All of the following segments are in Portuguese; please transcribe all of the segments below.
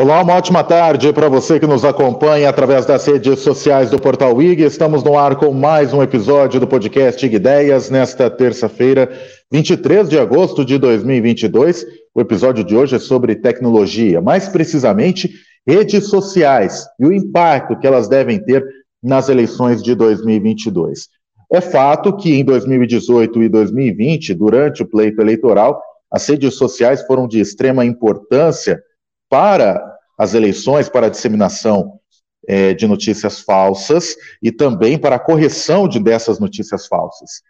Olá, uma ótima tarde para você que nos acompanha através das redes sociais do Portal IG. Estamos no ar com mais um episódio do podcast IG Ideias nesta terça-feira, 23 de agosto de 2022. O episódio de hoje é sobre tecnologia, mais precisamente redes sociais e o impacto que elas devem ter nas eleições de 2022. É fato que em 2018 e 2020, durante o pleito eleitoral, as redes sociais foram de extrema importância para as eleições, para a disseminação é, de notícias falsas e também para a correção de dessas notícias falsas.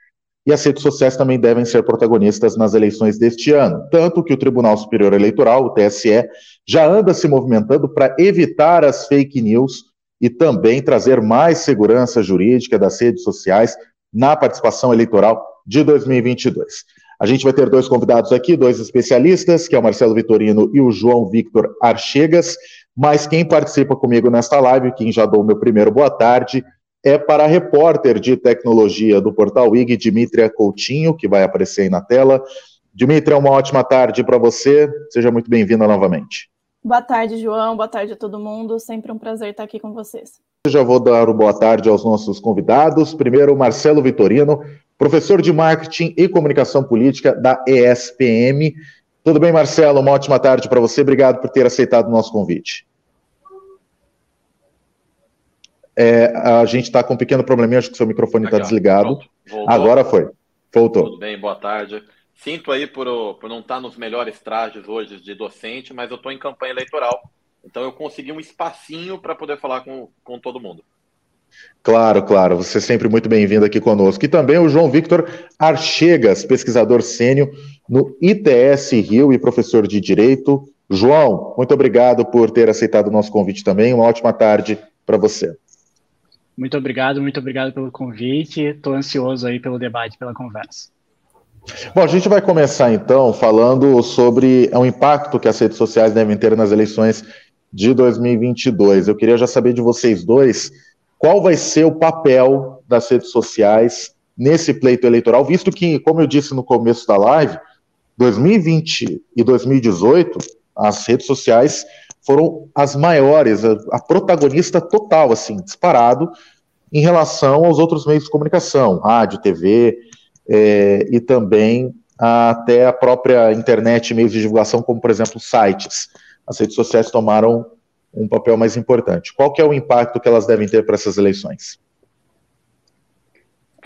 E as redes sociais também devem ser protagonistas nas eleições deste ano, tanto que o Tribunal Superior Eleitoral, o TSE, já anda se movimentando para evitar as fake news e também trazer mais segurança jurídica das redes sociais na participação eleitoral de 2022. A gente vai ter dois convidados aqui, dois especialistas, que é o Marcelo Vitorino e o João Victor Archegas. Mas quem participa comigo nesta live, quem já dou o meu primeiro boa tarde, é para a repórter de tecnologia do Portal IG, Dimitria Coutinho, que vai aparecer aí na tela. Dimitria, uma ótima tarde para você. Seja muito bem-vinda novamente. Boa tarde, João. Boa tarde a todo mundo. Sempre um prazer estar aqui com vocês. Eu já vou dar o boa tarde aos nossos convidados. Primeiro, Marcelo Vitorino, professor de Marketing e Comunicação Política da ESPM. Tudo bem, Marcelo? Uma ótima tarde para você. Obrigado por ter aceitado o nosso convite. É, a gente está com um pequeno probleminha, acho que seu microfone está desligado. Agora foi. Voltou. Tudo bem, boa tarde. Sinto aí por, por não estar tá nos melhores trajes hoje de docente, mas eu estou em campanha eleitoral. Então eu consegui um espacinho para poder falar com, com todo mundo. Claro, claro. Você é sempre muito bem-vindo aqui conosco. E também o João Victor Archegas, pesquisador sênior no ITS Rio e professor de Direito. João, muito obrigado por ter aceitado o nosso convite também. Uma ótima tarde para você. Muito obrigado, muito obrigado pelo convite. Estou ansioso aí pelo debate, pela conversa. Bom, a gente vai começar então falando sobre o impacto que as redes sociais devem ter nas eleições de 2022. Eu queria já saber de vocês dois qual vai ser o papel das redes sociais nesse pleito eleitoral, visto que, como eu disse no começo da live, 2020 e 2018, as redes sociais foram as maiores, a, a protagonista total, assim, disparado, em relação aos outros meios de comunicação, rádio, TV, é, e também até a própria internet, meios de divulgação, como, por exemplo, sites. As redes sociais tomaram um papel mais importante. Qual que é o impacto que elas devem ter para essas eleições?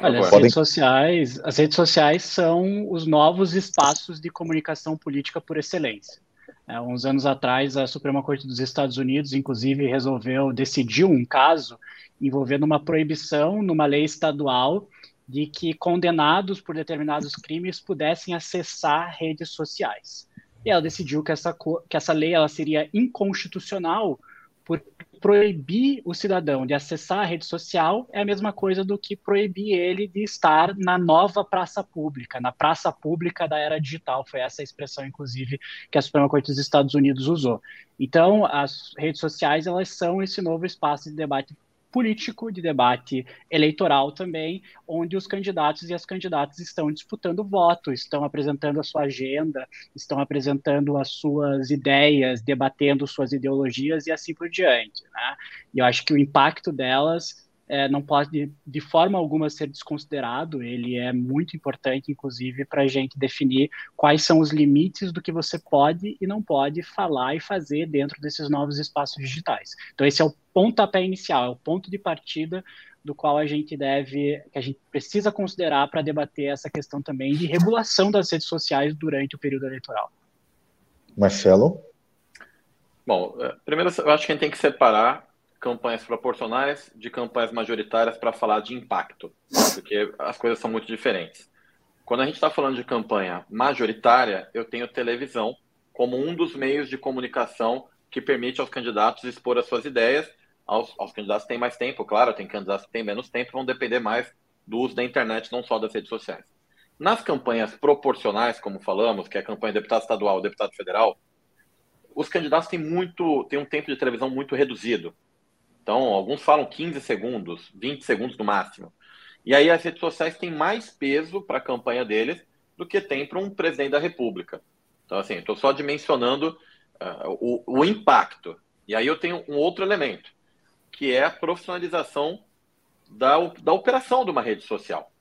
Olha, as redes, sociais, as redes sociais são os novos espaços de comunicação política por excelência. É, uns anos atrás, a Suprema Corte dos Estados Unidos, inclusive, resolveu, decidiu um caso envolvendo uma proibição numa lei estadual de que condenados por determinados crimes pudessem acessar redes sociais e ela decidiu que essa, que essa lei ela seria inconstitucional por proibir o cidadão de acessar a rede social é a mesma coisa do que proibir ele de estar na nova praça pública, na praça pública da era digital. Foi essa a expressão, inclusive, que a Suprema Corte dos Estados Unidos usou. Então, as redes sociais elas são esse novo espaço de debate político, de debate eleitoral também, onde os candidatos e as candidatas estão disputando voto, estão apresentando a sua agenda, estão apresentando as suas ideias, debatendo suas ideologias e assim por diante. Né? E eu acho que o impacto delas é, não pode de forma alguma ser desconsiderado, ele é muito importante, inclusive, para a gente definir quais são os limites do que você pode e não pode falar e fazer dentro desses novos espaços digitais. Então, esse é o pontapé inicial, é o ponto de partida do qual a gente deve, que a gente precisa considerar para debater essa questão também de regulação das redes sociais durante o período eleitoral. Marcelo? Bom, é, primeiro eu acho que a gente tem que separar campanhas proporcionais de campanhas majoritárias para falar de impacto, porque as coisas são muito diferentes. Quando a gente está falando de campanha majoritária, eu tenho televisão como um dos meios de comunicação que permite aos candidatos expor as suas ideias. Aos, aos candidatos que têm mais tempo, claro, tem candidatos que têm menos tempo, vão depender mais do uso da internet, não só das redes sociais. Nas campanhas proporcionais, como falamos, que é a campanha de deputado estadual, deputado federal, os candidatos têm muito, têm um tempo de televisão muito reduzido. Então, alguns falam 15 segundos, 20 segundos no máximo. E aí as redes sociais têm mais peso para a campanha deles do que tem para um presidente da República. Então, assim, estou só dimensionando uh, o, o impacto. E aí eu tenho um outro elemento, que é a profissionalização da, da operação de uma rede social.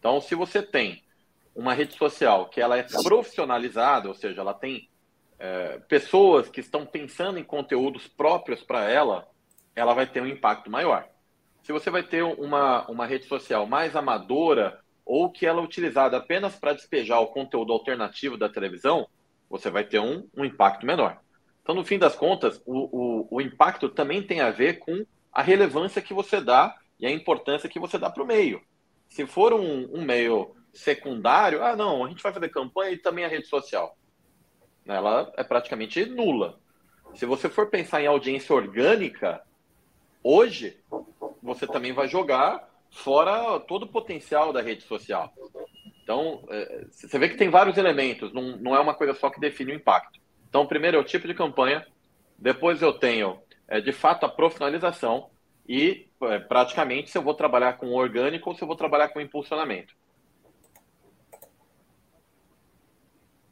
Então, se você tem uma rede social que ela é profissionalizada, ou seja, ela tem é, pessoas que estão pensando em conteúdos próprios para ela, ela vai ter um impacto maior. Se você vai ter uma, uma rede social mais amadora ou que ela é utilizada apenas para despejar o conteúdo alternativo da televisão, você vai ter um, um impacto menor. Então, no fim das contas, o, o, o impacto também tem a ver com a relevância que você dá e a importância que você dá para o meio. Se for um, um, meio secundário, ah, não, a gente vai fazer campanha e também a rede social. Ela é praticamente nula. Se você for pensar em audiência orgânica, hoje você também vai jogar fora todo o potencial da rede social. Então, é, você vê que tem vários elementos, não, não é uma coisa só que define o impacto. Então, primeiro é o tipo de campanha, depois eu tenho, é, de fato, a profissionalização e, é, praticamente, se eu vou trabalhar com orgânico ou se eu vou trabalhar com impulsionamento.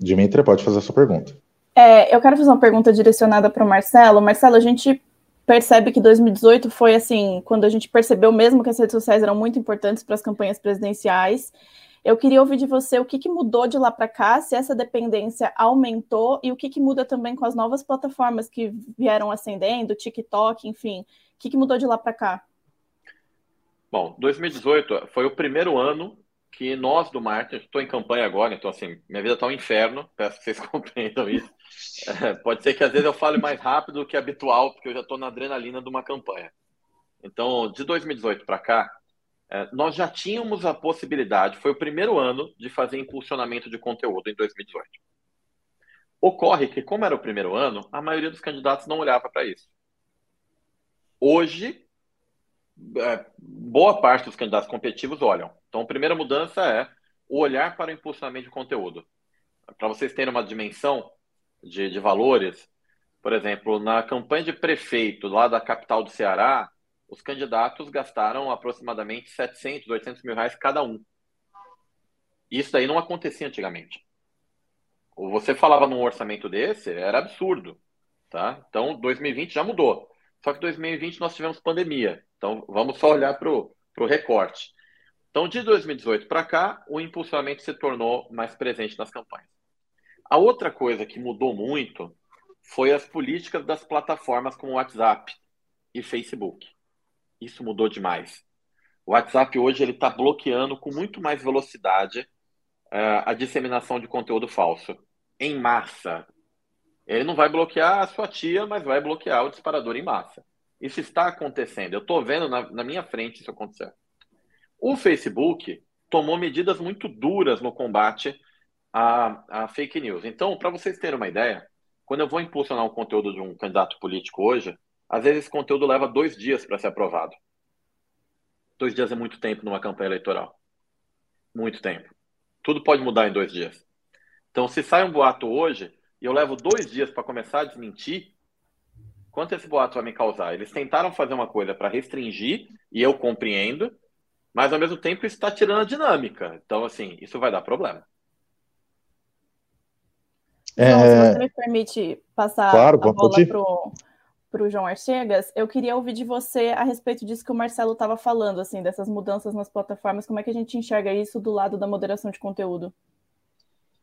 Dimitri, pode fazer a sua pergunta. É, eu quero fazer uma pergunta direcionada para o Marcelo. Marcelo, a gente percebe que 2018 foi assim, quando a gente percebeu mesmo que as redes sociais eram muito importantes para as campanhas presidenciais. Eu queria ouvir de você o que, que mudou de lá para cá, se essa dependência aumentou e o que, que muda também com as novas plataformas que vieram ascendendo, TikTok, enfim. O que, que mudou de lá para cá? Bom, 2018 foi o primeiro ano que nós do marketing, estou em campanha agora, então assim, minha vida está um inferno, peço que vocês compreendam isso. É, pode ser que às vezes eu fale mais rápido do que habitual, porque eu já estou na adrenalina de uma campanha. Então, de 2018 para cá, é, nós já tínhamos a possibilidade, foi o primeiro ano de fazer impulsionamento de conteúdo em 2018. Ocorre que, como era o primeiro ano, a maioria dos candidatos não olhava para isso. Hoje, é, boa parte dos candidatos competitivos olham. Então, a primeira mudança é o olhar para o impulsionamento de conteúdo. Para vocês terem uma dimensão de, de valores, por exemplo, na campanha de prefeito lá da capital do Ceará, os candidatos gastaram aproximadamente 700, 800 mil reais cada um. Isso daí não acontecia antigamente. Você falava num orçamento desse, era absurdo. Tá? Então, 2020 já mudou. Só que 2020 nós tivemos pandemia. Então, vamos só olhar para o recorte. Então, de 2018 para cá, o impulsionamento se tornou mais presente nas campanhas. A outra coisa que mudou muito foi as políticas das plataformas como WhatsApp e Facebook. Isso mudou demais. O WhatsApp hoje ele está bloqueando com muito mais velocidade uh, a disseminação de conteúdo falso em massa. Ele não vai bloquear a sua tia, mas vai bloquear o disparador em massa. Isso está acontecendo. Eu estou vendo na, na, minha frente isso acontecer. O Facebook tomou medidas muito duras no combate à, à fake news. Então, para vocês terem uma ideia, quando eu vou impulsionar o conteúdo de um candidato político hoje, às vezes esse conteúdo leva dois dias para ser aprovado. Dois dias é muito tempo numa campanha eleitoral. Muito tempo. Tudo pode mudar em dois dias. Então, se sai um boato hoje e eu levo dois dias para começar a desmentir, quanto esse boato vai me causar? Eles tentaram fazer uma coisa para restringir, e eu compreendo, mas ao mesmo tempo isso está tirando a dinâmica. Então, assim, isso vai dar problema. É... Se você me permite passar claro, a bola para o João Archegas, eu queria ouvir de você a respeito disso que o Marcelo estava falando, assim, dessas mudanças nas plataformas, como é que a gente enxerga isso do lado da moderação de conteúdo?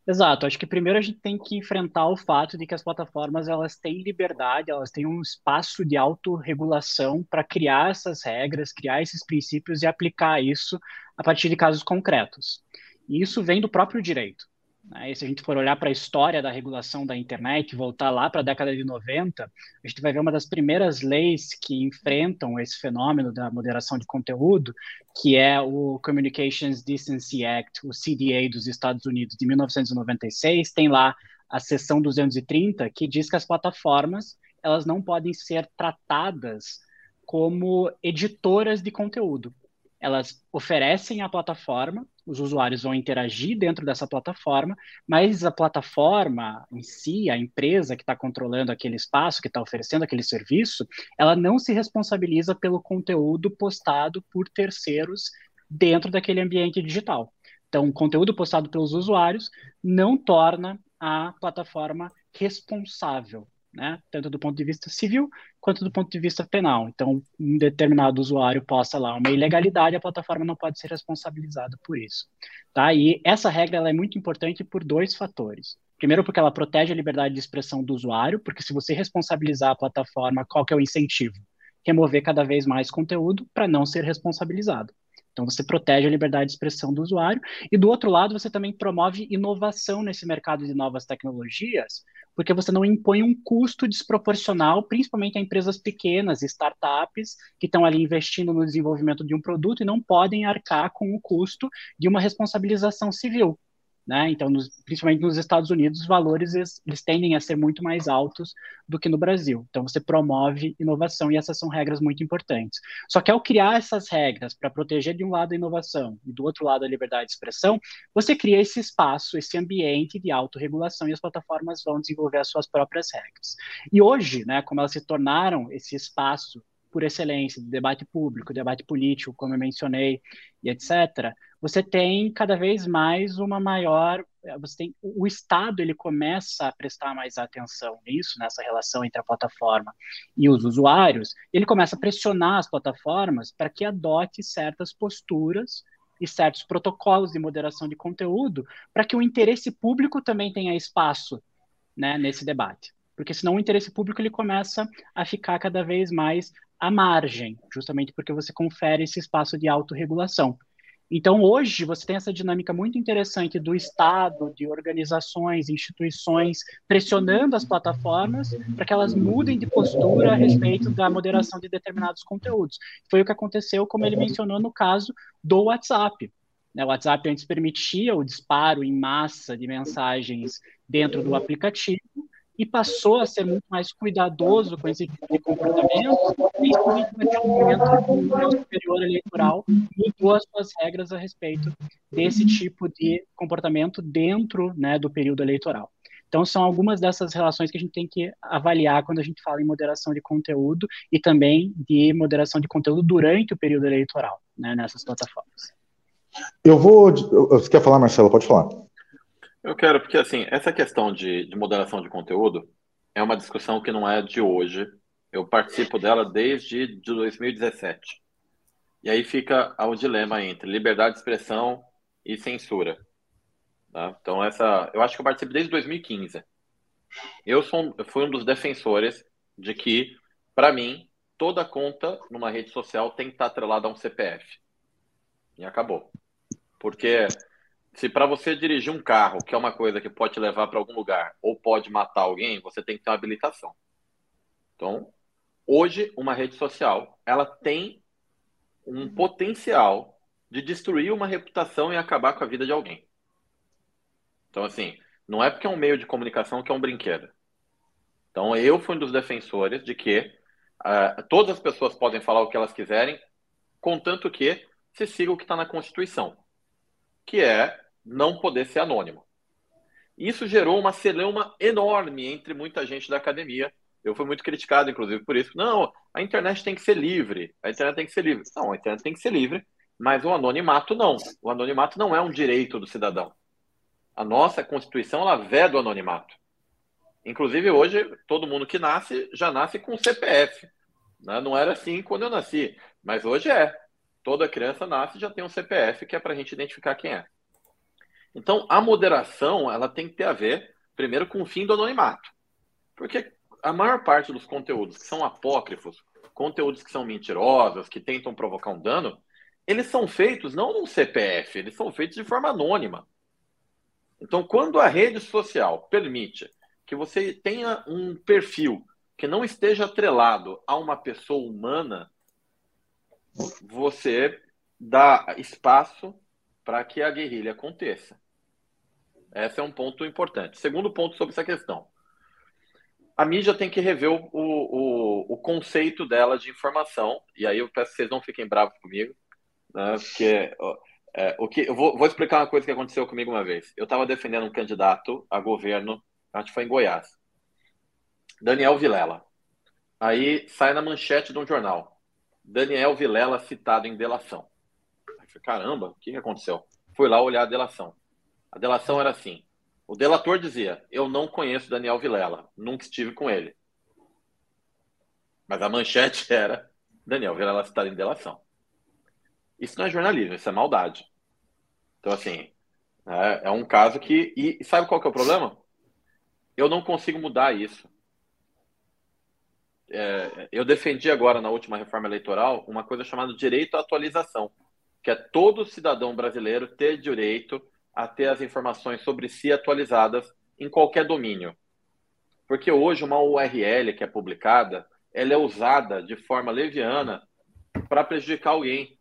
Exato, acho que primeiro a gente tem que enfrentar o fato de que as plataformas elas têm liberdade, elas têm um espaço de autorregulação para criar essas regras, criar esses princípios e aplicar isso a partir de casos concretos. E isso vem do próprio direito. Né? Se a gente for olhar para a história da regulação da internet, voltar lá para a década de 90, a gente vai ver uma das primeiras leis que enfrentam esse fenômeno da moderação de conteúdo, que é o Communications Decency Act, o CDA dos Estados Unidos, de 1996. Tem lá a seção 230, que diz que as plataformas elas não podem ser tratadas como editoras de conteúdo elas oferecem a plataforma, os usuários vão interagir dentro dessa plataforma, mas a plataforma em si, a empresa que está controlando aquele espaço, que está oferecendo aquele serviço, ela não se responsabiliza pelo conteúdo postado por terceiros dentro daquele ambiente digital. Então, o conteúdo postado pelos usuários não torna a plataforma responsável né? Tanto do ponto de vista civil quanto do ponto de vista penal. Então, um determinado usuário possa lá uma ilegalidade, a plataforma não pode ser responsabilizada por isso, tá? E essa regra ela é muito importante por dois fatores. Primeiro, porque ela protege a liberdade de expressão do usuário, porque se você responsabilizar a plataforma, qual que é o incentivo? Remover cada vez mais conteúdo para não ser responsabilizado. Então, você protege a liberdade de expressão do usuário. E, do outro lado, você também promove inovação nesse mercado de novas tecnologias, porque você não impõe um custo desproporcional, principalmente a empresas pequenas, startups, que estão ali investindo no desenvolvimento de um produto e não podem arcar com o custo de uma responsabilização civil. Né? Então, nos, principalmente nos Estados Unidos, os valores eles, tendem a ser muito mais altos do que no Brasil. Então, você promove inovação e essas são regras muito importantes. Só que ao criar essas regras para proteger de um lado a inovação e do outro lado a liberdade de expressão, você cria esse espaço, esse ambiente de autorregulação e as plataformas vão desenvolver as suas próprias regras. E hoje, né, como elas se tornaram esse espaço por excelência, de debate público, debate político, como eu mencionei, e etc., você tem cada vez mais uma maior, você tem o Estado ele começa a prestar mais atenção nisso, nessa relação entre a plataforma e os usuários, ele começa a pressionar as plataformas para que adote certas posturas e certos protocolos de moderação de conteúdo para que o interesse público também tenha espaço né, nesse debate. Porque senão o interesse público ele começa a ficar cada vez mais à margem, justamente porque você confere esse espaço de autorregulação. Então, hoje, você tem essa dinâmica muito interessante do Estado, de organizações, instituições, pressionando as plataformas para que elas mudem de postura a respeito da moderação de determinados conteúdos. Foi o que aconteceu, como ele mencionou, no caso do WhatsApp. Né, o WhatsApp antes permitia o disparo em massa de mensagens dentro do aplicativo, e passou a ser muito mais cuidadoso com esse tipo de comportamento, principalmente naquele momento que o Tribunal Superior Eleitoral mudou as suas regras a respeito desse tipo de comportamento dentro né, do período eleitoral. Então, são algumas dessas relações que a gente tem que avaliar quando a gente fala em moderação de conteúdo e também de moderação de conteúdo durante o período eleitoral, né, nessas plataformas. Eu vou. Você quer falar, Marcelo? Pode falar. Eu quero, porque assim, essa questão de, de moderação de conteúdo é uma discussão que não é de hoje. Eu participo dela desde de 2017. E aí fica o dilema entre liberdade de expressão e censura. Tá? Então, essa, eu acho que eu participo desde 2015. Eu, sou, eu fui um dos defensores de que, para mim, toda conta numa rede social tem que estar atrelada a um CPF. E acabou. Porque se para você dirigir um carro, que é uma coisa que pode te levar para algum lugar ou pode matar alguém, você tem que ter uma habilitação. Então, hoje uma rede social, ela tem um potencial de destruir uma reputação e acabar com a vida de alguém. Então, assim, não é porque é um meio de comunicação que é um brinquedo. Então, eu fui um dos defensores de que uh, todas as pessoas podem falar o que elas quiserem, contanto que se siga o que está na Constituição, que é não poder ser anônimo. Isso gerou uma celeuma enorme entre muita gente da academia. Eu fui muito criticado, inclusive, por isso. Não, a internet tem que ser livre. A internet tem que ser livre. Não, a internet tem que ser livre, mas o anonimato não. O anonimato não é um direito do cidadão. A nossa Constituição, ela veda o anonimato. Inclusive, hoje, todo mundo que nasce já nasce com CPF. Né? Não era assim quando eu nasci, mas hoje é. Toda criança nasce e já tem um CPF que é para a gente identificar quem é. Então, a moderação, ela tem que ter a ver, primeiro, com o fim do anonimato. Porque a maior parte dos conteúdos que são apócrifos, conteúdos que são mentirosos, que tentam provocar um dano, eles são feitos não num CPF, eles são feitos de forma anônima. Então, quando a rede social permite que você tenha um perfil que não esteja atrelado a uma pessoa humana, você dá espaço para que a guerrilha aconteça. Esse é um ponto importante. Segundo ponto sobre essa questão. A mídia tem que rever o, o, o conceito dela de informação, e aí eu peço que vocês não fiquem bravos comigo, né, porque é, o que, eu vou, vou, explicar uma coisa que aconteceu comigo uma vez. Eu estava defendendo um candidato a governo, acho que foi em Goiás, Daniel Vilela. Aí sai na manchete de um jornal, Daniel Vilela citado em delação. Aí caramba, o que, que aconteceu? Fui lá olhar a delação. A delação era assim: o delator dizia, eu não conheço Daniel Vilela, nunca estive com ele. Mas a manchete era Daniel Vilela citado em delação. Isso não é jornalismo, isso é maldade. Então, assim, é, é um caso que. E sabe qual que é o problema? Eu não consigo mudar isso. É, eu defendi agora na última reforma eleitoral uma coisa chamada direito à atualização, que é todo cidadão brasileiro ter direito a ter as informações sobre si atualizadas em qualquer domínio. Porque hoje uma URL que é publicada, ela é usada de forma leviana para prejudicar alguém.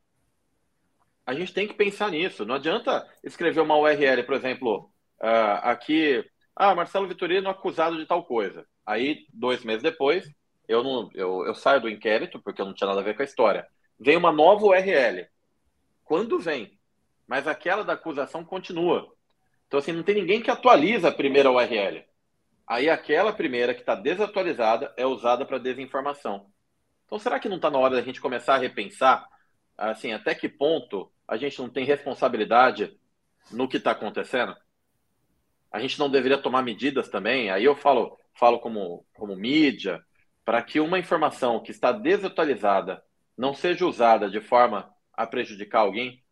A gente tem que pensar nisso. Não adianta escrever uma URL, por exemplo, uh, aqui, ah, Marcelo Vitorino acusado de tal coisa. Aí, dois meses depois, eu, não, eu, eu saio do inquérito, porque eu não tinha nada a ver com a história. Vem uma nova URL. Quando vem? Mas aquela da acusação continua. Então, assim, não tem ninguém que atualiza a primeira URL. Aí aquela primeira que está desatualizada é usada para desinformação. Então, será que não está na hora da gente começar a repensar, assim, até que ponto a gente não tem responsabilidade no que está acontecendo? A gente não deveria tomar medidas também? Aí eu falo, falo como, como mídia, para que uma informação que está desatualizada não seja usada de forma a prejudicar alguém?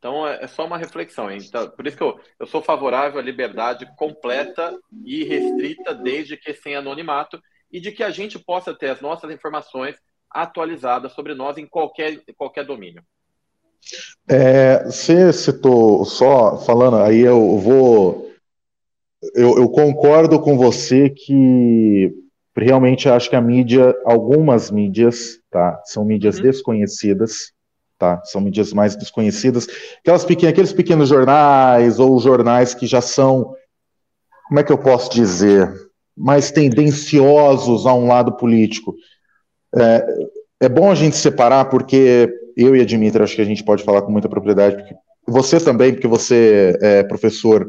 Então é, é só uma reflexão. Então, por isso que eu, eu sou favorável à liberdade completa e restrita, desde que sem anonimato, e de que a gente possa ter as nossas informações atualizadas sobre nós em qualquer, qualquer domínio. É, você citou só falando, aí eu vou. Eu, eu, concordo com você que realmente acho que a mídia, algumas mídias, tá, são mídias uhum. desconhecidas, tá? São mídias mais desconhecidas. Aquelas pequenas, aqueles pequenos jornais ou jornais que já são, como é que eu posso dizer, mais tendenciosos a um lado político. É, é bom a gente separar porque eu e a Dimitra acho que a gente pode falar com muita propriedade, porque você também, porque você é professor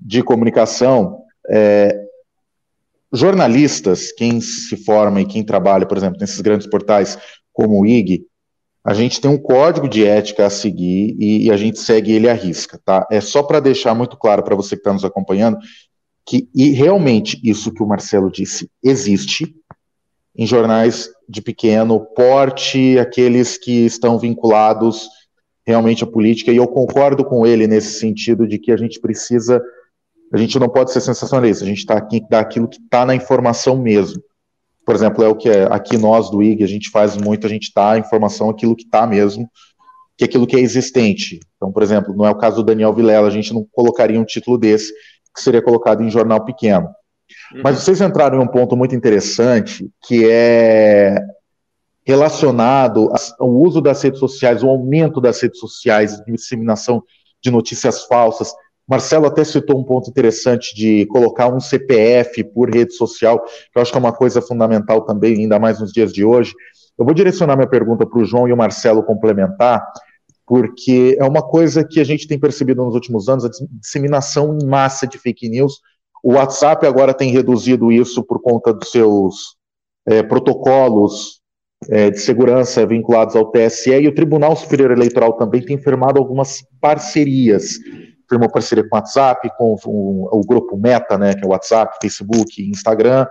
de comunicação, é, jornalistas, quem se forma e quem trabalha, por exemplo, nesses grandes portais como o IG, a gente tem um código de ética a seguir e, e a gente segue ele à risca, tá? É só para deixar muito claro para você que está nos acompanhando que e realmente isso que o Marcelo disse existe em jornais de pequeno porte, aqueles que estão vinculados realmente à política, e eu concordo com ele nesse sentido de que a gente precisa, a gente não pode ser sensacionalista, a gente está aqui daquilo que está na informação mesmo por exemplo, é o que é, aqui nós do IG a gente faz muito, a gente dá a informação aquilo que está mesmo, que é aquilo que é existente. Então, por exemplo, não é o caso do Daniel Vilela, a gente não colocaria um título desse que seria colocado em jornal pequeno. Uhum. Mas vocês entraram em um ponto muito interessante, que é relacionado ao uso das redes sociais, o aumento das redes sociais, disseminação de notícias falsas, Marcelo até citou um ponto interessante de colocar um CPF por rede social, que eu acho que é uma coisa fundamental também, ainda mais nos dias de hoje. Eu vou direcionar minha pergunta para o João e o Marcelo complementar, porque é uma coisa que a gente tem percebido nos últimos anos, a disseminação em massa de fake news. O WhatsApp agora tem reduzido isso por conta dos seus é, protocolos é, de segurança vinculados ao TSE, e o Tribunal Superior Eleitoral também tem firmado algumas parcerias firmou parceria com o WhatsApp, com o, o, grupo Meta, né, que é o WhatsApp, Facebook, Instagram.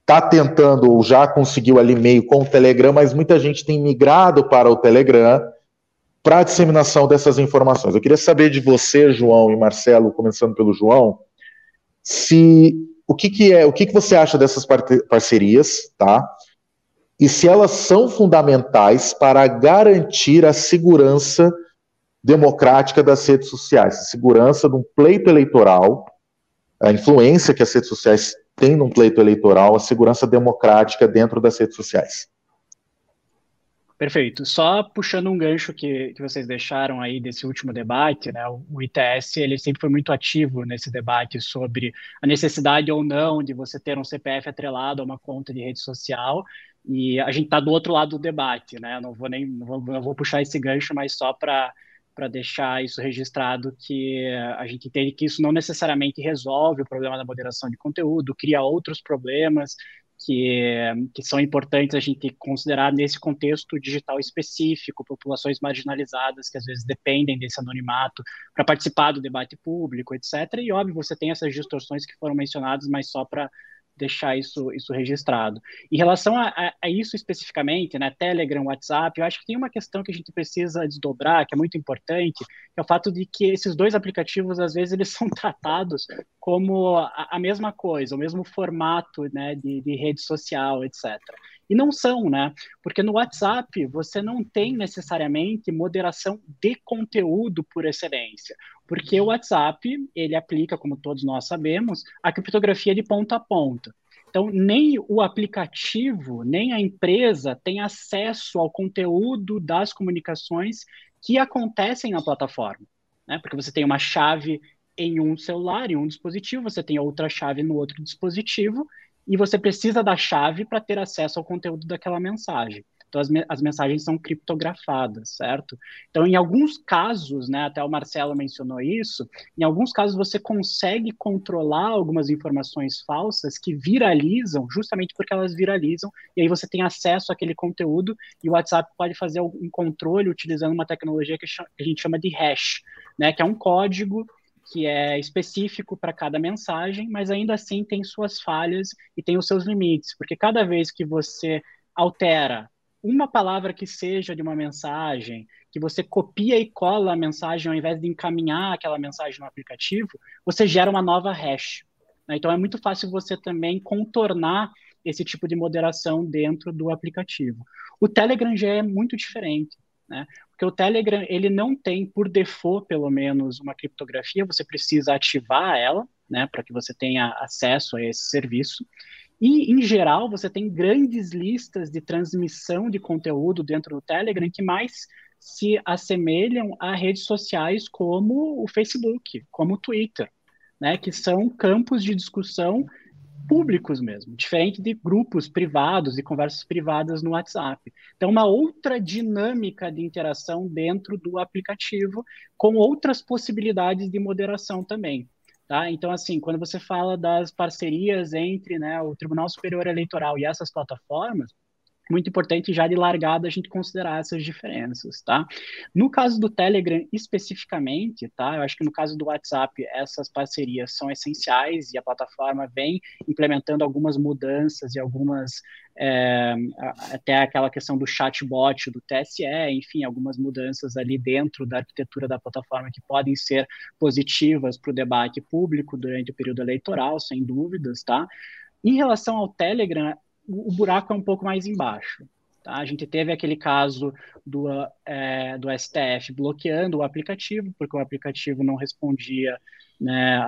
Está tentando, ou já conseguiu ali meio com o Telegram, mas muita gente tem migrado para o Telegram para a disseminação dessas informações. Eu queria saber de você, João e Marcelo, começando pelo João, se o que, que é, o que, que você acha dessas parcerias, tá? E se elas são fundamentais para garantir a segurança democrática das redes sociais, segurança de um pleito eleitoral, a influência que as redes sociais têm num pleito eleitoral, a segurança democrática dentro das redes sociais. Perfeito. Só puxando um gancho que, que vocês deixaram aí desse último debate, né? O ITS ele sempre foi muito ativo nesse debate sobre a necessidade ou não de você ter um CPF atrelado a uma conta de rede social. E a gente está do outro lado do debate, né? Não vou nem não vou, não vou puxar esse gancho, mas só para para deixar isso registrado que a gente entende que isso não necessariamente resolve o problema da moderação de conteúdo, cria outros problemas que, que são importantes a gente considerar nesse contexto digital específico, populações marginalizadas que às vezes dependem desse anonimato para participar do debate público, etc. E óbvio, você tem essas distorções que foram mencionadas, mas só para deixar isso, isso registrado. Em relação a, a, a, isso especificamente, né, Telegram, WhatsApp, eu acho que tem uma questão que a gente precisa desdobrar, que é muito importante, que é o fato de que esses dois aplicativos, às vezes, eles são tratados como a, a mesma coisa, o mesmo formato né, de, de rede social, etc. E não são, né? Porque no WhatsApp você não tem necessariamente moderação de conteúdo por excelência, porque o WhatsApp ele aplica, como todos nós sabemos, a criptografia de ponta a ponta. Então, nem o aplicativo, nem a empresa tem acesso ao conteúdo das comunicações que acontecem na plataforma. Né? Porque você tem uma chave em um celular, em um dispositivo, você tem outra chave no outro dispositivo, e você precisa da chave para ter acesso ao conteúdo daquela mensagem. Então, as, me as, mensagens são criptografadas, certo? Então, em alguns casos, né, até o Marcelo mencionou isso, em alguns casos você consegue controlar algumas informações falsas que viralizam, justamente porque elas viralizam, e aí você tem acesso àquele conteúdo, e o WhatsApp pode fazer um controle utilizando uma tecnologia que a gente chama de hash, né, que é um código que é específico para cada mensagem, mas ainda assim tem suas falhas e tem os seus limites, porque cada vez que você altera uma palavra que seja de uma mensagem, que você copia e cola a mensagem ao invés de encaminhar aquela mensagem no aplicativo, você gera uma nova hash. Né? Então é muito fácil você também contornar esse tipo de moderação dentro do aplicativo. O Telegram já é muito diferente. Né? Porque o Telegram ele não tem por default, pelo menos, uma criptografia, você precisa ativar ela, né, para que você tenha acesso a esse serviço. E, em geral, você tem grandes listas de transmissão de conteúdo dentro do Telegram que mais se assemelham a redes sociais como o Facebook, como o Twitter, né, que são campos de discussão públicos mesmo, diferente de grupos privados e conversas privadas no WhatsApp. Então, uma outra dinâmica de interação dentro do aplicativo, com outras possibilidades de moderação também. Tá? Então, assim, quando você fala das parcerias entre né, o Tribunal Superior Eleitoral e essas plataformas, muito importante já de largada a gente considerar essas diferenças, tá? No caso do Telegram especificamente, tá? Eu acho que no caso do WhatsApp essas parcerias são essenciais e a plataforma vem implementando algumas mudanças e algumas é, até aquela questão do chatbot do TSE, enfim, algumas mudanças ali dentro da arquitetura da plataforma que podem ser positivas para o debate público durante o período eleitoral, sem dúvidas, tá? Em relação ao Telegram, o buraco é um pouco mais embaixo. Tá? A gente teve aquele caso do, é, do STF bloqueando o aplicativo, porque o aplicativo não respondia né,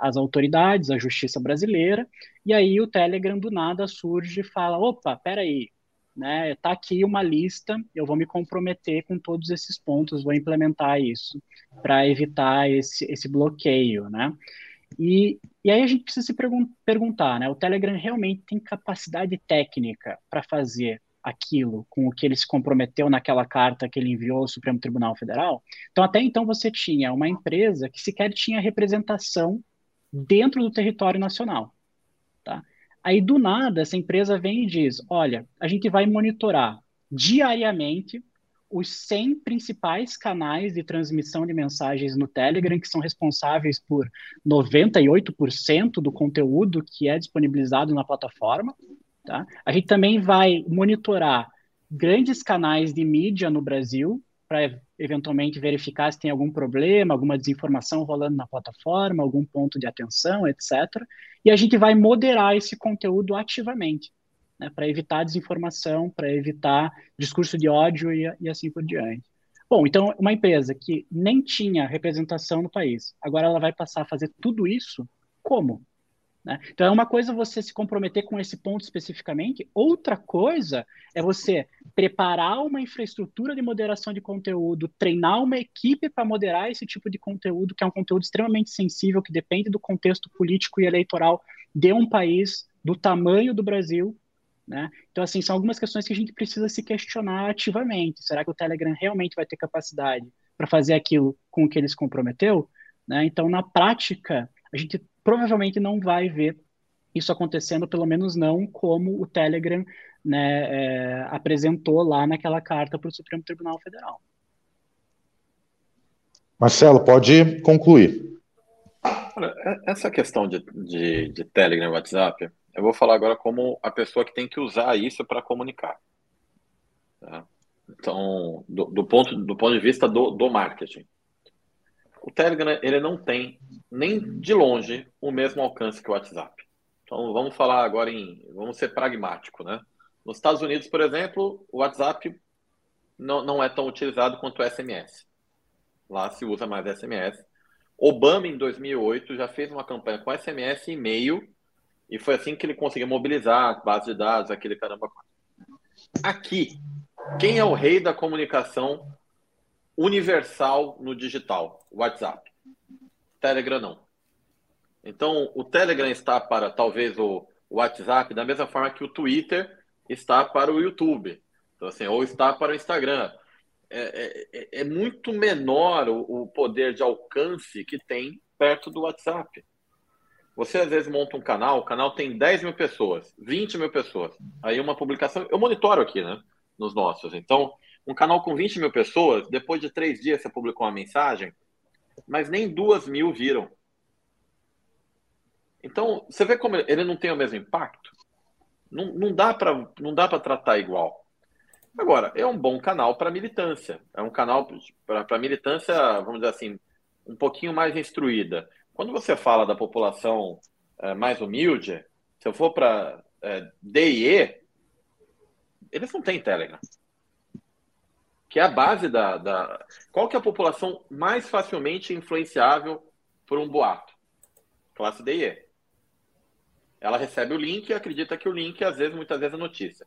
às autoridades, à justiça brasileira, e aí o Telegram do nada surge e fala: opa, peraí, né, tá aqui uma lista, eu vou me comprometer com todos esses pontos, vou implementar isso para evitar esse, esse bloqueio, né? E, e aí a gente precisa se pergun perguntar, né? O Telegram realmente tem capacidade técnica para fazer aquilo com o que ele se comprometeu naquela carta que ele enviou ao Supremo Tribunal Federal? Então, até então, você tinha uma empresa que sequer tinha representação dentro do território nacional. Tá? Aí, do nada, essa empresa vem e diz: olha, a gente vai monitorar diariamente os 100 principais canais de transmissão de mensagens no Telegram, que são responsáveis por 98% do conteúdo que é disponibilizado na plataforma. Tá? A gente também vai monitorar grandes canais de mídia no Brasil, para eventualmente verificar se tem algum problema, alguma desinformação rolando na plataforma, algum ponto de atenção, etc. E a gente vai moderar esse conteúdo ativamente né, para evitar desinformação, para evitar discurso de ódio e, e assim por diante. Bom, então, uma empresa que nem tinha representação no país, agora ela vai passar a fazer tudo isso como? Né? Então, é uma coisa você se comprometer com esse ponto especificamente, outra coisa é você preparar uma infraestrutura de moderação de conteúdo, treinar uma equipe para moderar esse tipo de conteúdo, que é um conteúdo extremamente sensível, que depende do contexto político e eleitoral de um país, do tamanho do Brasil, né? Então, assim, são algumas questões que a gente precisa se questionar ativamente. Será que o Telegram realmente vai ter capacidade para fazer aquilo com o que ele se comprometeu? Né? Então, na prática, a gente provavelmente não vai ver isso acontecendo, pelo menos não como o Telegram né, é, apresentou lá naquela carta para o Supremo Tribunal Federal. Marcelo, pode concluir. essa questão de, de, de Telegram e WhatsApp, Eu vou falar agora como a pessoa que tem que usar isso para comunicar. Tá? Então, do, do, ponto, do ponto de vista do, do marketing. O Telegram ele não tem nem de longe o mesmo alcance que o WhatsApp. Então vamos falar agora em, vamos ser pragmático, né? Nos Estados Unidos, por exemplo, o WhatsApp não, não é tão utilizado quanto o SMS. Lá se usa mais SMS. Obama, em 2008, já fez uma campanha com SMS e e-mail, e foi assim que ele conseguiu mobilizar base de dados, aquele caramba. Aqui, quem é o rei da comunicação universal no digital? WhatsApp. Telegram não. Então, o Telegram está para talvez o WhatsApp da mesma forma que o Twitter está para o YouTube. Então, assim, ou está para o Instagram. É, é, é muito menor o, o, poder de alcance que tem perto do WhatsApp. Você às vezes monta um canal, o canal tem 10 mil pessoas, 20 mil pessoas. Aí uma publicação, eu monitoro aqui, né? Nos nossos. Então, um canal com 20 mil pessoas, depois de três dias você publicou uma mensagem, mas nem duas mil viram. Então, você vê como ele não tem o mesmo impacto? Não, não dá para tratar igual. Agora, é um bom canal para militância. É um canal para militância, vamos dizer assim, um pouquinho mais instruída. Quando você fala da população é, mais humilde, se eu for para é, D e E, eles não têm Telegram. Que é a base da, da. Qual que é a população mais facilmente influenciável por um boato? Classe D e E. Ela recebe o link e acredita que o link, às vezes, muitas vezes, é notícia.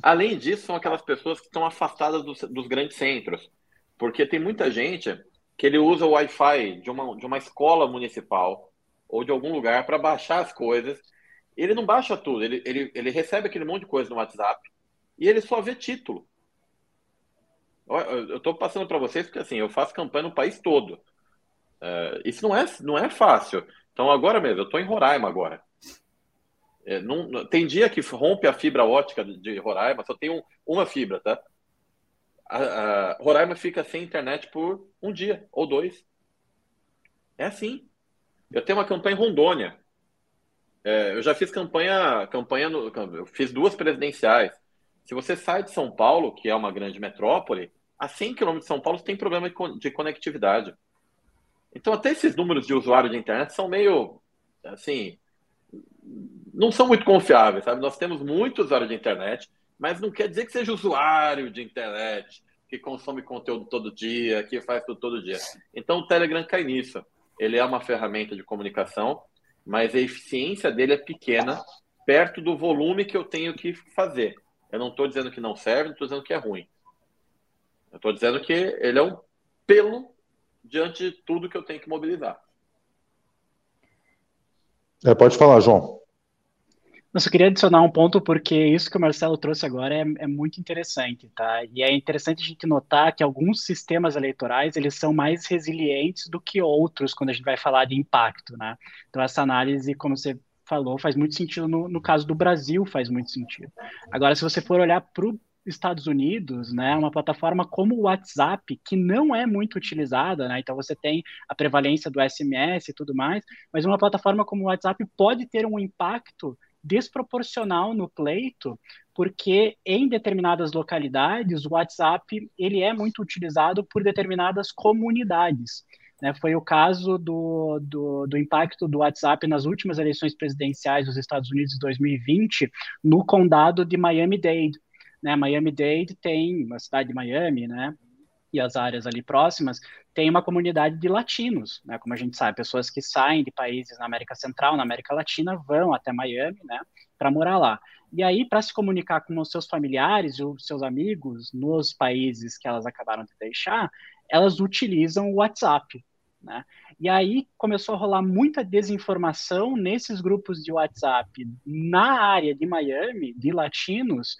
Além disso, são aquelas pessoas que estão afastadas dos, dos grandes centros. Porque tem muita gente que ele usa o Wi-Fi de uma, de uma escola municipal ou de algum lugar para baixar as coisas. Ele não baixa tudo, ele, ele, ele recebe aquele monte de coisa no WhatsApp e ele só vê título. Eu estou passando para vocês porque assim, eu faço campanha no país todo. Uh, isso não é, não é fácil. Então, agora mesmo, eu estou em Roraima agora. É, não, tem dia que rompe a fibra ótica de Roraima, só tem um, uma fibra, tá? A, a, Roraima fica sem internet por um dia ou dois. É assim. Eu tenho uma campanha em Rondônia. É, eu já fiz campanha, campanha no, eu fiz duas presidenciais. Se você sai de São Paulo, que é uma grande metrópole, a 100 quilômetros de São Paulo tem problema de conectividade. Então, até esses números de usuário de internet são meio, assim, não são muito confiáveis, sabe? Nós temos muitos usuários de internet, mas não quer dizer que seja usuário de internet, que consome conteúdo todo dia, que faz tudo todo dia. Então o Telegram cai nisso. Ele é uma ferramenta de comunicação, mas a eficiência dele é pequena perto do volume que eu tenho que fazer. Eu não estou dizendo que não serve, não estou dizendo que é ruim. Eu estou dizendo que ele é um pelo diante de tudo que eu tenho que mobilizar. É, pode falar, João. Eu só queria adicionar um ponto, porque isso que o Marcelo trouxe agora é, é, muito interessante, tá? E é interessante a gente notar que alguns sistemas eleitorais, eles são mais resilientes do que outros quando a gente vai falar de impacto, né? Então, essa análise, como você falou, faz muito sentido no, no caso do Brasil, faz muito sentido. Agora, se você for olhar para Estados Unidos, né, uma plataforma como o WhatsApp, que não é muito utilizada, né, então você tem a prevalência do SMS e tudo mais, mas uma plataforma como o WhatsApp pode ter um impacto desproporcional no pleito, porque em determinadas localidades o WhatsApp ele é muito utilizado por determinadas comunidades. Né, foi o caso do, do, do, impacto do WhatsApp nas últimas eleições presidenciais dos Estados Unidos de 2020 no condado de Miami-Dade, né? Miami-Dade tem, uma cidade de Miami, né? E as áreas ali próximas, tem uma comunidade de latinos, né? Como a gente sabe, pessoas que saem de países na América Central, na América Latina, vão até Miami, né? Para morar lá. E aí, para se comunicar com os seus familiares e os seus amigos nos países que elas acabaram de deixar, elas utilizam o WhatsApp, né? E aí começou a rolar muita desinformação nesses grupos de WhatsApp na área de Miami, de latinos,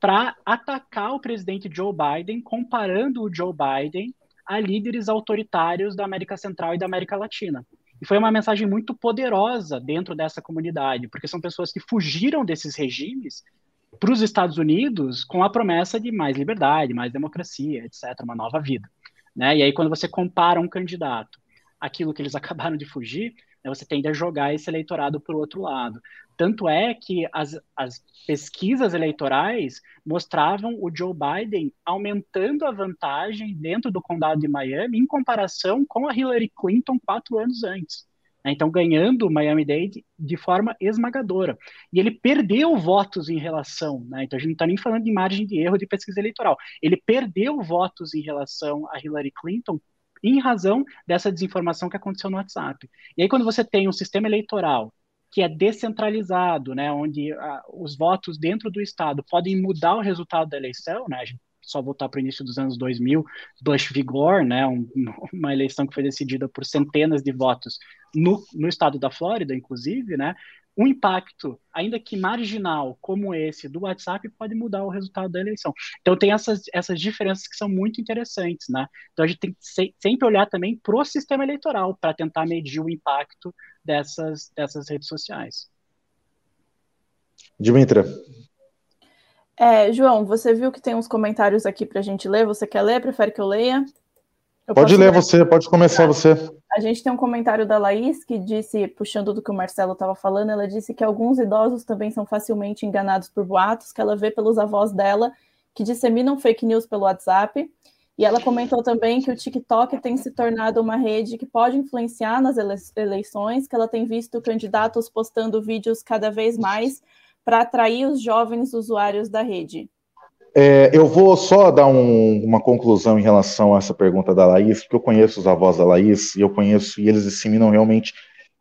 para atacar o presidente Joe Biden, comparando o Joe Biden a líderes autoritários da América Central e da América Latina. E foi uma mensagem muito poderosa dentro dessa comunidade, porque são pessoas que fugiram desses regimes para os Estados Unidos com a promessa de mais liberdade, mais democracia, etc., uma nova vida. Né? E aí, quando você compara um candidato aquilo que eles acabaram de fugir, né, você tende a jogar esse eleitorado para o outro lado. Tanto é que as, as pesquisas eleitorais mostravam o Joe Biden aumentando a vantagem dentro do condado de Miami em comparação com a Hillary Clinton quatro anos antes. Né? Então, ganhando o Miami-Dade de forma esmagadora. E ele perdeu votos em relação, né? então a gente não está nem falando de margem de erro de pesquisa eleitoral, ele perdeu votos em relação a Hillary Clinton em razão dessa desinformação que aconteceu no WhatsApp. E aí, quando você tem um sistema eleitoral que é descentralizado, né, onde ah, os votos dentro do Estado podem mudar o resultado da eleição, né, a gente só voltar para o início dos anos 2000, Bush v. Gore, né, um, uma eleição que foi decidida por centenas de votos no, no estado da Flórida, inclusive, né, um impacto, ainda que marginal, como esse do WhatsApp, pode mudar o resultado da eleição. Então, tem essas, essas diferenças que são muito interessantes, né? Então, a gente tem que se, sempre olhar também para o sistema eleitoral para tentar medir o impacto dessas, dessas redes sociais. Dimitra. É, João, você viu que tem uns comentários aqui para a gente ler? Você quer ler? Prefere que eu leia? Eu pode ler, ler você, pode começar você. A gente tem um comentário da Laís que disse, puxando do que o Marcelo estava falando, ela disse que alguns idosos também são facilmente enganados por boatos que ela vê pelos avós dela que disseminam fake news pelo WhatsApp. E ela comentou também que o TikTok tem se tornado uma rede que pode influenciar nas eleições, que ela tem visto candidatos postando vídeos cada vez mais para atrair os jovens usuários da rede? É, eu vou só dar um, uma conclusão em relação a essa pergunta da Laís, porque eu conheço os avós da Laís e eu conheço e eles disseminam realmente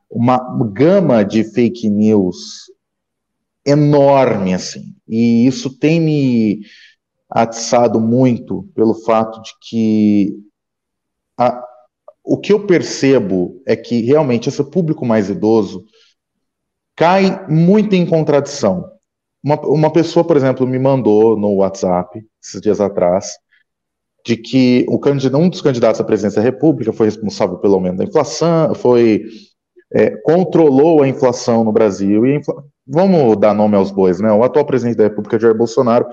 uma gama de fake news enorme, assim. E isso tem me atiçado muito pelo fato de que a, o que eu percebo é que realmente esse público mais idoso cai muito em contradição. Uma, uma pessoa, por exemplo, me mandou no WhatsApp, esses dias atrás, de que o candidato, um dos candidatos à presidência da República foi responsável pelo aumento da inflação, foi é, controlou a inflação no Brasil e infla... vamos dar nome aos bois, né? O atual presidente da República, Jair Bolsonaro,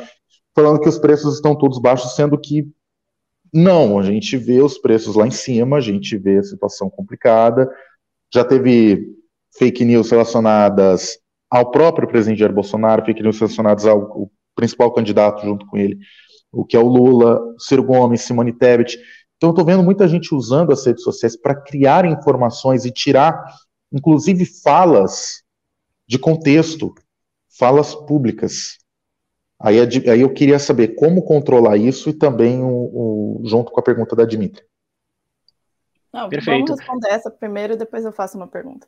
falando que os preços estão todos baixos, sendo que não, a gente vê os preços lá em cima, a gente vê a situação complicada. Já teve fake news relacionadas ao próprio presidente Jair Bolsonaro, news relacionadas ao, ao principal candidato junto com ele, o que é o Lula, Ciro Gomes, Simone Tebet. Então, eu estou vendo muita gente usando as redes sociais para criar informações e tirar, inclusive, falas de contexto, falas públicas. Aí, aí eu queria saber como controlar isso e também o, o junto com a pergunta da Dimitri. Não, Perfeito. Vamos responder essa primeiro e depois eu faço uma pergunta.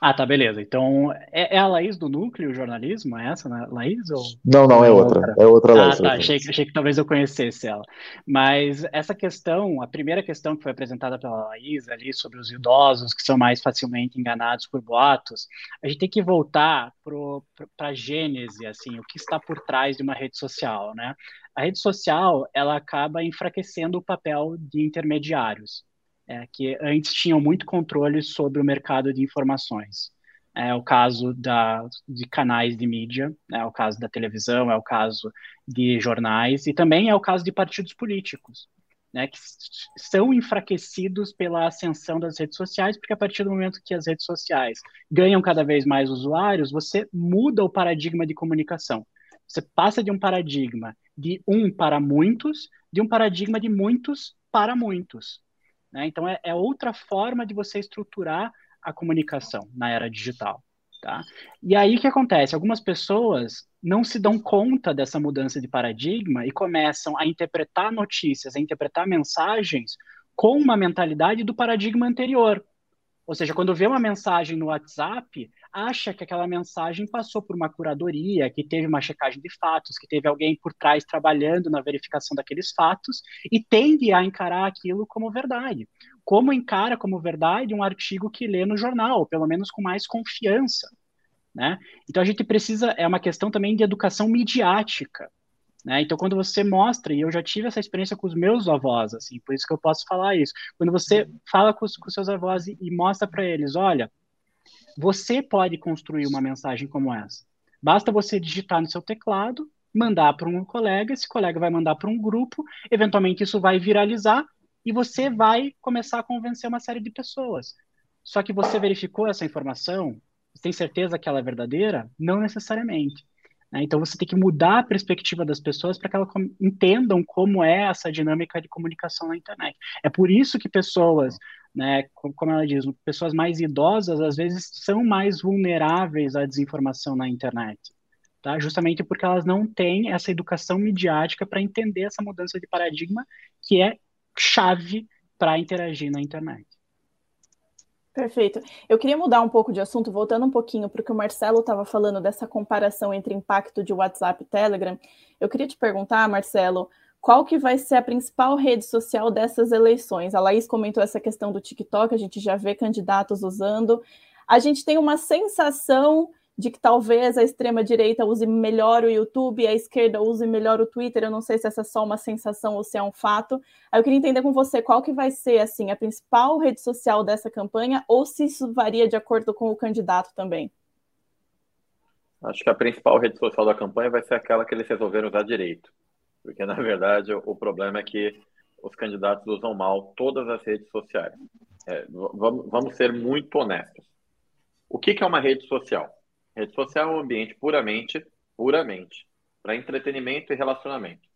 Ah, tá, beleza. Então, é, é, a Laís do Núcleo Jornalismo? É essa, né? Laís? Ou... Não, não, é, é outra. outra. É outra Laís. Ah, tá. Achei, achei, que talvez eu conhecesse ela. Mas essa questão, a primeira questão que foi apresentada pela Laís ali sobre os idosos que são mais facilmente enganados por boatos, a gente tem que voltar para a gênese, assim, o que está por trás de uma rede social, né? A rede social, ela acaba enfraquecendo o papel de intermediários é, que antes tinham muito controle sobre o mercado de informações. É o caso da, de canais de mídia, é o caso da televisão, é o caso de jornais e também é o caso de partidos políticos, né, que são enfraquecidos pela ascensão das redes sociais, porque a partir do momento que as redes sociais ganham cada vez mais usuários, você muda o paradigma de comunicação. Você passa de um paradigma de um para muitos, de um paradigma de muitos para muitos. Né? Então, é, é outra forma de você estruturar a comunicação na era digital. Tá? E aí o que acontece? Algumas pessoas não se dão conta dessa mudança de paradigma e começam a interpretar notícias, a interpretar mensagens com uma mentalidade do paradigma anterior. Ou seja, quando vê uma mensagem no WhatsApp, acha que aquela mensagem passou por uma curadoria, que teve uma checagem de fatos, que teve alguém por trás trabalhando na verificação daqueles fatos e tende a encarar aquilo como verdade. Como encara como verdade um artigo que lê no jornal, pelo menos com mais confiança. Né? Então a gente precisa, é uma questão também de educação midiática. Né? Então, quando você mostra, e eu já tive essa experiência com os meus avós, assim, por isso que eu posso falar isso. Quando você fala com os, com seus avós e, e mostra para eles, olha, você pode construir uma mensagem como essa. Basta você digitar no seu teclado, mandar para um colega, esse colega vai mandar para um grupo, eventualmente isso vai viralizar e você vai começar a convencer uma série de pessoas. Só que você verificou essa informação, você tem certeza que ela é verdadeira? Não necessariamente. Né? Então você tem que mudar a perspectiva das pessoas para que elas entendam como é essa dinâmica de comunicação na internet. É por isso que pessoas, né, como ela diz, pessoas mais idosas às vezes são mais vulneráveis à desinformação na internet. Tá? Justamente porque elas não têm essa educação midiática para entender essa mudança de paradigma que é chave para interagir na internet. Perfeito. Eu queria mudar um pouco de assunto, voltando um pouquinho para o que o Marcelo estava falando dessa comparação entre impacto de WhatsApp e Telegram. Eu queria te perguntar, Marcelo, qual que vai ser a principal rede social dessas eleições? A Laís comentou essa questão do TikTok, a gente já vê candidatos usando. A gente tem uma sensação de que talvez a extrema-direita use melhor o YouTube a esquerda use melhor o Twitter. Eu não sei se essa é só uma sensação ou se é um fato. Aí eu queria entender com você qual que vai ser assim a principal rede social dessa campanha ou se isso varia de acordo com o candidato também. Acho que a principal rede social da campanha vai ser aquela que eles resolveram usar direito. Porque, na verdade, o problema é que os candidatos usam mal todas as redes sociais. É, vamos, vamos ser muito honestos. O que, que é uma rede social? Rede social é um ambiente puramente, puramente, para entretenimento e relacionamento.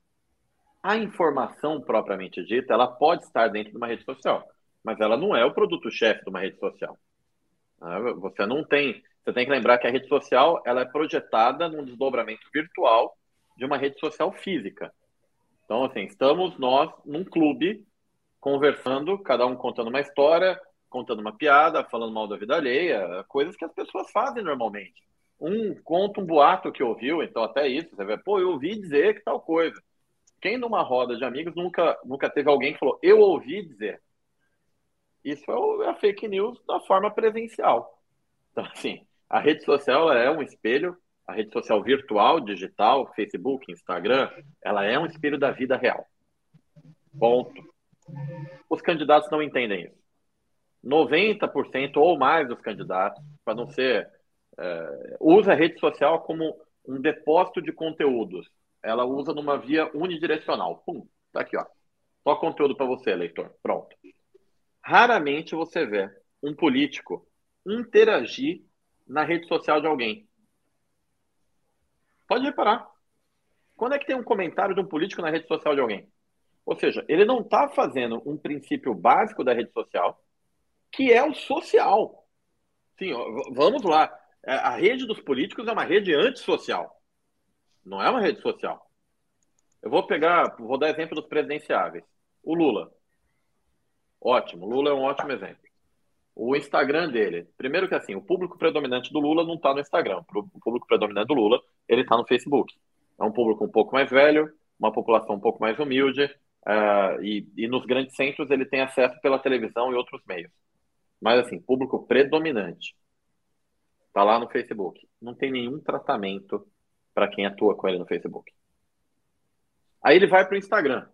A informação propriamente dita, ela pode estar dentro de uma rede social, mas ela não é o produto-chefe de uma rede social. Ah, você não tem, você tem que lembrar que a rede social ela é projetada num desdobramento virtual de uma rede social física. Então, assim, estamos nós num clube conversando, cada um contando uma história, contando uma piada, falando mal da vida alheia, coisas que as pessoas fazem normalmente um conta um boato que ouviu, então até isso, você vê, pô, eu ouvi dizer que tal coisa. Quem numa roda de amigos nunca, nunca teve alguém que falou, eu ouvi dizer. Isso é, é a fake news da forma presencial. Então, assim, a rede social é um espelho, a rede social virtual, digital, Facebook, Instagram, ela é um espelho da vida real. Ponto. Os candidatos não entendem isso. 90% ou mais dos candidatos, para não ser é, usa a rede social como um depósito de conteúdos. Ela usa numa via unidirecional. Pum, tá aqui, ó. Só conteúdo para você, leitor. Pronto. Raramente você vê um político interagir na rede social de alguém. Pode reparar. Quando é que tem um comentário de um político na rede social de alguém? Ou seja, ele não está fazendo um princípio básico da rede social, que é o social. Sim, vamos lá. É, a rede dos políticos é uma rede antissocial. Não é uma rede social. Eu vou pegar, vou dar exemplo dos presidenciáveis. O Lula. Ótimo, Lula é um ótimo exemplo. O Instagram dele. Primeiro que assim, o público predominante do Lula não está no Instagram. O público predominante do Lula, ele está no Facebook. É um público um pouco mais velho, uma população um pouco mais humilde, uh, e, e nos grandes centros ele tem acesso pela televisão e outros meios. Mas assim, público predominante. Tá lá no Facebook. Não tem nenhum tratamento para quem atua com ele no Facebook. Aí ele vai para o Instagram.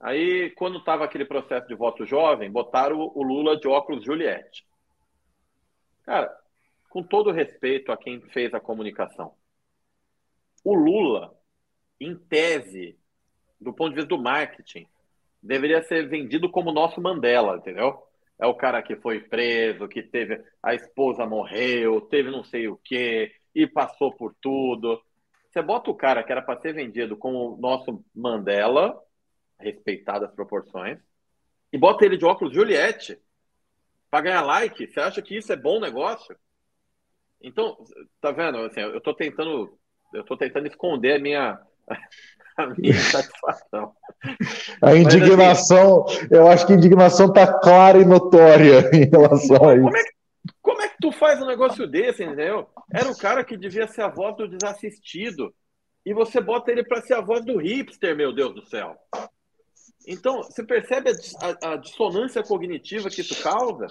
Aí, quando estava aquele processo de voto jovem, botaram o Lula de óculos Juliette. Cara, com todo respeito a quem fez a comunicação, o Lula, em tese, do ponto de vista do marketing, deveria ser vendido como nosso Mandela, entendeu? É o cara que foi preso, que teve a esposa morreu, teve não sei o quê, e passou por tudo. Você bota o cara que era para ser vendido como o nosso Mandela, respeitadas as proporções, e bota ele de óculos Juliette para ganhar like. Você acha que isso é bom negócio? Então, tá vendo? Assim, eu tô tentando, eu tô tentando esconder a minha a minha satisfação. A indignação, assim, eu acho que a indignação está clara e notória em relação a isso. Como é, que, como é que tu faz um negócio desse, entendeu? Era o cara que devia ser a voz do desassistido. E você bota ele para ser a voz do hipster, meu Deus do céu. Então, você percebe a, a, a, dissonância cognitiva que isso causa?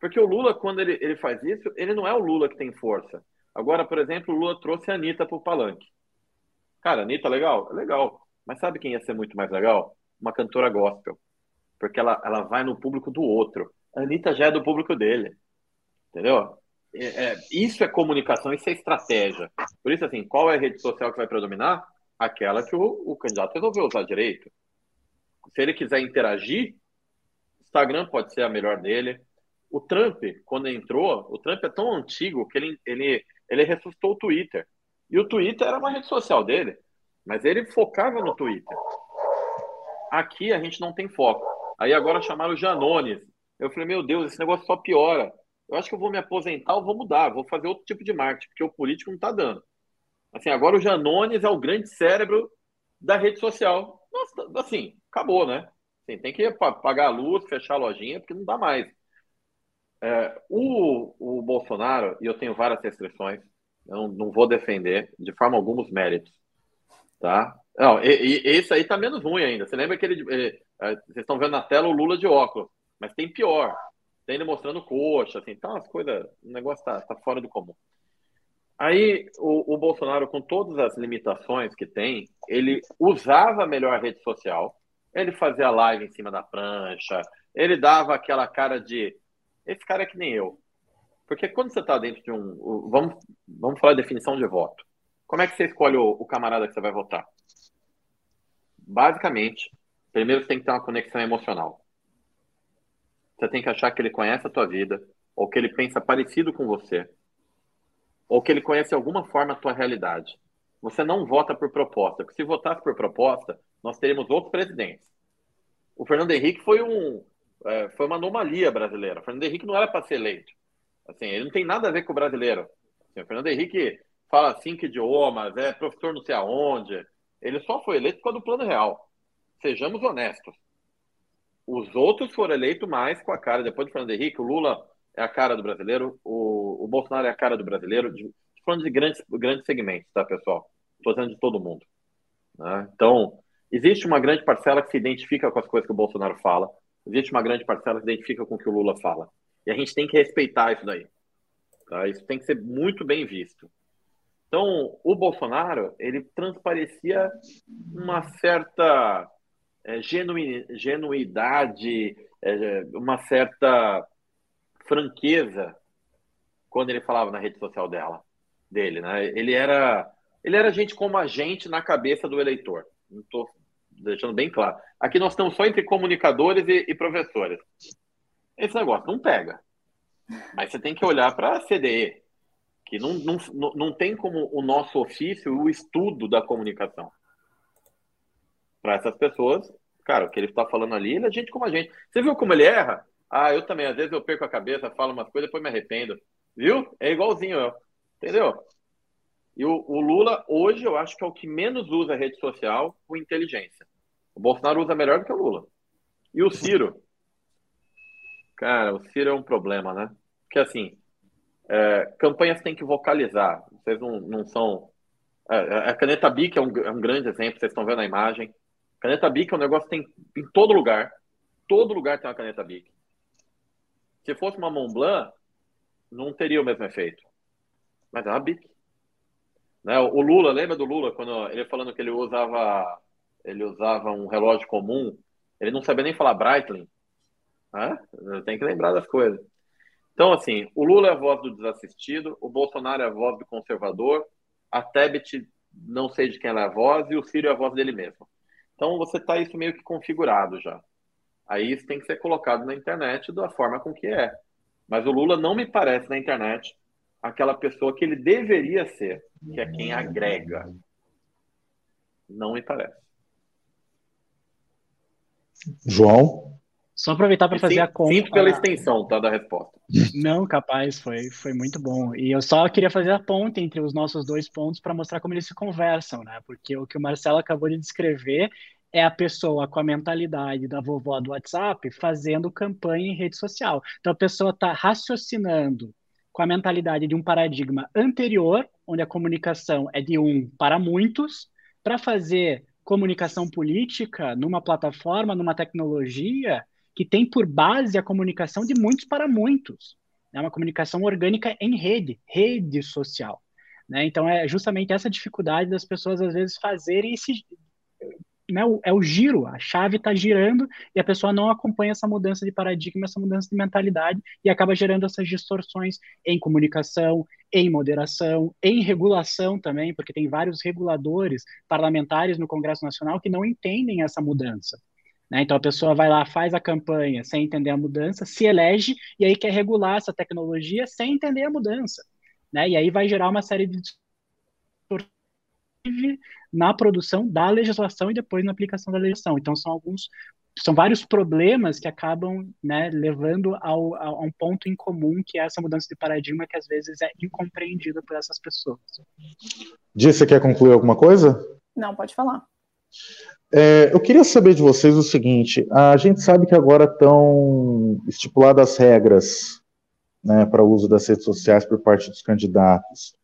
Porque o Lula, quando ele, ele faz isso, ele não é o Lula que tem força. Agora, por exemplo, o Lula trouxe a Anitta para o palanque. Cara, Anitta, legal? É legal. Mas sabe quem ia ser muito mais legal? Uma cantora gospel. Porque ela, ela vai no público do outro. A Anitta já é do público dele. Entendeu? É, é, isso é comunicação, isso é estratégia. Por isso, assim, qual é a rede social que vai predominar? Aquela que o, o candidato resolveu usar direito. Se ele quiser interagir, Instagram pode ser a melhor dele. O Trump, quando entrou, o Trump é tão antigo que ele, ele, ele ressuscitou o Twitter. E o Twitter era uma rede social dele, mas ele focava no Twitter. Aqui a gente não tem foco. Aí agora chamaram o Janones. Eu falei, meu Deus, esse negócio só piora. Eu acho que eu vou me aposentar, eu vou mudar, vou fazer outro tipo de marketing, porque o político não está dando. Assim, agora o Janones é o grande cérebro da rede social. Nossa, assim, acabou, né? Assim, tem que pagar a luz, fechar a lojinha, porque não dá mais. É, o, o Bolsonaro, e eu tenho várias restrições, não, não vou defender de forma alguma os méritos, tá? Não, e, e, esse aí tá menos ruim ainda. Você lembra que ele, ele, é, vocês estão vendo na tela o Lula de óculos, mas tem pior. Tem ele mostrando coxa, assim, tá umas coisas, o negócio tá, tá fora do comum. Aí o, o, Bolsonaro, com todas as limitações que tem, ele usava melhor a rede social, ele fazia live em cima da prancha, ele dava aquela cara de esse cara é que nem eu. Porque quando você está dentro de um. Vamos, vamos falar de definição de voto. Como é que você escolhe o, o camarada que você vai votar? Basicamente, primeiro você tem que ter uma conexão emocional. Você tem que achar que ele conhece a tua vida, ou que ele pensa parecido com você, ou que ele conhece de alguma forma a tua realidade. Você não vota por proposta, porque se votasse por proposta, nós teríamos outros presidentes. O Fernando Henrique foi, um, é, foi uma anomalia brasileira. O Fernando Henrique não era para ser eleito. Assim, ele não tem nada a ver com o brasileiro. Assim, o Fernando Henrique fala cinco idiomas, é professor não sei aonde. Ele só foi eleito por causa do plano real. Sejamos honestos. Os outros foram eleitos mais com a cara. Depois do Fernando Henrique, o Lula é a cara do brasileiro, o, o Bolsonaro é a cara do brasileiro, de, falando de grandes, grandes segmentos, tá, pessoal? Estou dizendo de todo mundo. Né? Então, existe uma grande parcela que se identifica com as coisas que o Bolsonaro fala, existe uma grande parcela que se identifica com o que o Lula fala. E a gente tem que respeitar isso daí. Tá? Isso tem que ser muito bem visto. Então, o Bolsonaro, ele transparecia uma certa é, genuidade, é, uma certa franqueza quando ele falava na rede social dela, dele, né? Ele era, ele era gente como a gente na cabeça do eleitor. Não estou deixando bem claro. Aqui nós estamos só entre comunicadores e, e professores. Esse negócio não pega. Mas você tem que olhar para a CDE, que não, não, não tem como o nosso ofício o estudo da comunicação. Para essas pessoas, cara, o que ele está falando ali, ele é gente como a gente. Você viu como ele erra? Ah, eu também. Às vezes eu perco a cabeça, falo umas coisas, depois me arrependo. Viu? É igualzinho eu. Entendeu? E o, o, Lula, hoje, eu acho que é o que menos usa rede social com inteligência. O Bolsonaro usa melhor do que o Lula. E o Ciro? Cara, o Ciro é um problema, né? Porque, assim, é, campanhas têm que vocalizar. Vocês não, não são... É, é a caneta BIC é um, é um grande exemplo, vocês estão vendo a imagem. Caneta BIC é um negócio que tem em todo lugar. Todo lugar tem uma caneta BIC. Se fosse uma Mont Blanc, não teria o mesmo efeito. Mas é uma Bic. Né? O Lula, lembra do Lula, quando ele falando que ele usava, ele usava um relógio comum, ele não sabia nem falar Breitling. Né? Tem que lembrar das coisas. Então, assim, o Lula é a voz do desassistido, o Bolsonaro é a voz do conservador, a Tebet, não sei de quem ela é a voz, e o Ciro é a voz dele mesmo. Então, você está isso meio que configurado já. Aí isso tem que ser colocado na internet da forma com que é. Mas o Lula não me parece na internet aquela pessoa que ele deveria ser, que é quem agrega. Não me parece. João? Só aproveitar para fazer sim, a conta. Sinto pela extensão tá, da resposta. Não, capaz, foi, foi muito bom. E eu só queria fazer a ponte entre os nossos dois pontos para mostrar como eles se conversam, né? Porque o que o Marcelo acabou de descrever é a pessoa com a mentalidade da vovó do WhatsApp fazendo campanha em rede social. Então a pessoa está raciocinando com a mentalidade de um paradigma anterior, onde a comunicação é de um para muitos, para fazer comunicação política numa plataforma, numa tecnologia que tem por base a comunicação de muitos para muitos. É uma comunicação orgânica em rede, rede social. Né? Então é justamente essa dificuldade das pessoas às vezes fazerem esse né, é o giro, a chave está girando e a pessoa não acompanha essa mudança de paradigma, essa mudança de mentalidade e acaba gerando essas distorções em comunicação, em moderação, em regulação também, porque tem vários reguladores parlamentares no Congresso Nacional que não entendem essa mudança. Né? Então a pessoa vai lá, faz a campanha sem entender a mudança, se elege e aí quer regular essa tecnologia sem entender a mudança. Né? E aí vai gerar uma série de na produção da legislação e depois na aplicação da legislação. Então são alguns são vários problemas que acabam né, levando ao, a, a, um ponto em comum, que é essa mudança de paradigma que às vezes é incompreendida por essas pessoas. Di, você quer concluir alguma coisa? Não, pode falar. É, eu queria saber de vocês o seguinte: a gente sabe que agora estão estipuladas regras né, para o uso das redes sociais por parte dos candidatos.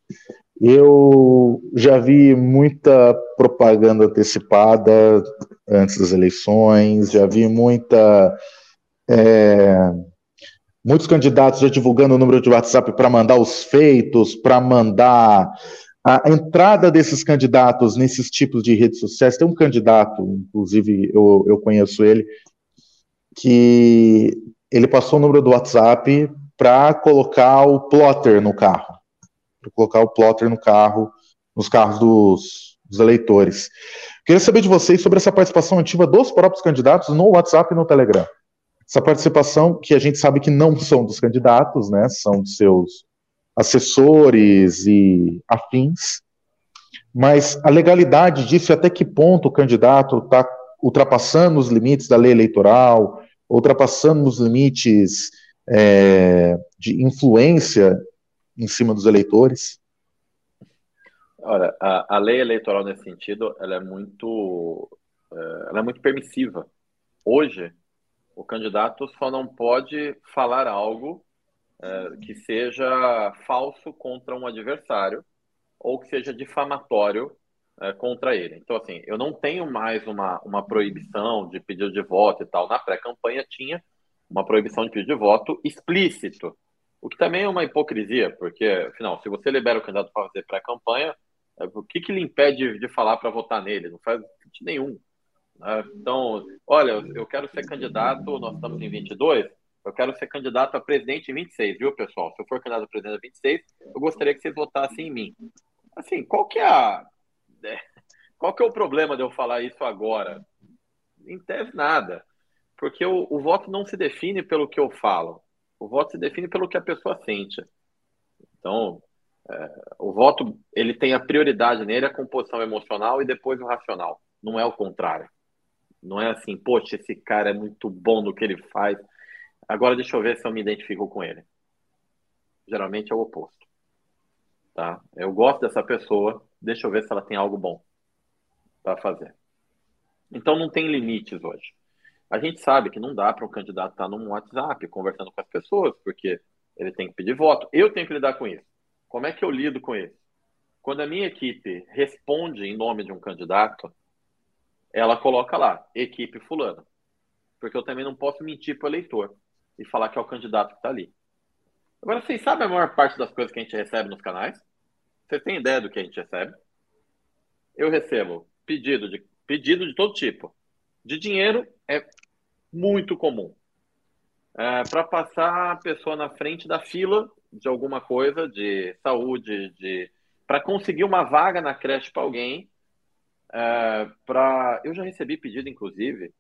Eu já vi muita propaganda antecipada antes das eleições, já vi muita. É, muitos candidatos já divulgando o número de WhatsApp para mandar os feitos, para mandar a entrada desses candidatos nesses tipos de redes sociais. Tem um candidato, inclusive eu, eu conheço ele, que ele passou o número do WhatsApp para colocar o plotter no carro para colocar o plotter no carro, nos carros dos, dos eleitores. Queria saber de vocês sobre essa participação ativa dos próprios candidatos no WhatsApp e no Telegram. Essa participação que a gente sabe que não são dos candidatos, né, são de seus assessores e afins, mas a legalidade disso, até que ponto o candidato está ultrapassando os limites da lei eleitoral, ultrapassando os limites é, de influência em cima dos eleitores? Olha, a, a lei eleitoral nesse sentido, ela é muito, é, ela é muito permissiva. Hoje, o candidato só não pode falar algo é, que seja falso contra um adversário ou que seja difamatório é, contra ele. Então, assim, eu não tenho mais uma, uma proibição de pedido de voto e tal. Na pré-campanha tinha uma proibição de pedido de voto explícito. O que também é uma hipocrisia, porque, afinal, se você libera o candidato para fazer pré-campanha, é, o que, que lhe impede de falar para votar nele? Não faz sentido nenhum. Né? Então, olha, eu quero ser candidato, nós estamos em 22, eu quero ser candidato a presidente em 26, viu, pessoal? Se eu for candidato a presidente em 26, eu gostaria que vocês votassem em mim. Assim, qual que é a... É, qual que é o problema de eu falar isso agora? Em tese, nada. Porque o, o voto não se define pelo que eu falo. O voto se define pelo que a pessoa sente. Então, é, o voto ele tem a prioridade nele a composição emocional e depois o racional. Não é o contrário. Não é assim, poxa, esse cara é muito bom no que ele faz. Agora deixa eu ver se eu me identifico com ele. Geralmente é o oposto. Tá? Eu gosto dessa pessoa, deixa eu ver se ela tem algo bom para fazer. Então não tem limites hoje. A gente sabe que não dá para um candidato estar num WhatsApp conversando com as pessoas, porque ele tem que pedir voto. Eu tenho que lidar com isso. Como é que eu lido com isso? Quando a minha equipe responde em nome de um candidato, ela coloca lá, equipe fulana. Porque eu também não posso mentir para o eleitor e falar que é o candidato que está ali. Agora, vocês sabem a maior parte das coisas que a gente recebe nos canais? Vocês têm ideia do que a gente recebe? Eu recebo pedido de, pedido de todo tipo de dinheiro é muito comum. É, para passar a pessoa na frente da fila de alguma coisa, de saúde, de para conseguir uma vaga na creche para alguém. É, pra... Eu já recebi pedido, inclusive,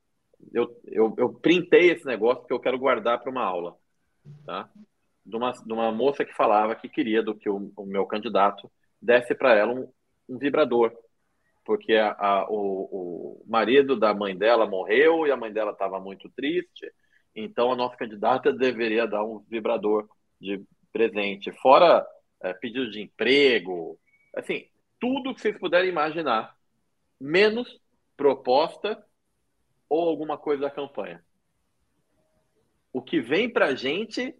eu, eu, eu printei esse negócio que eu quero guardar para uma aula, tá? De uma, de uma moça que falava que queria do que o, o meu candidato desse para ela um, um vibrador. Porque a, a, o, o, marido da mãe dela morreu e a mãe dela estava muito triste, então a nossa candidata deveria dar um vibrador de presente, fora é, pedido de emprego, assim, tudo que vocês puderem imaginar, menos proposta ou alguma coisa da campanha. O que vem para a gente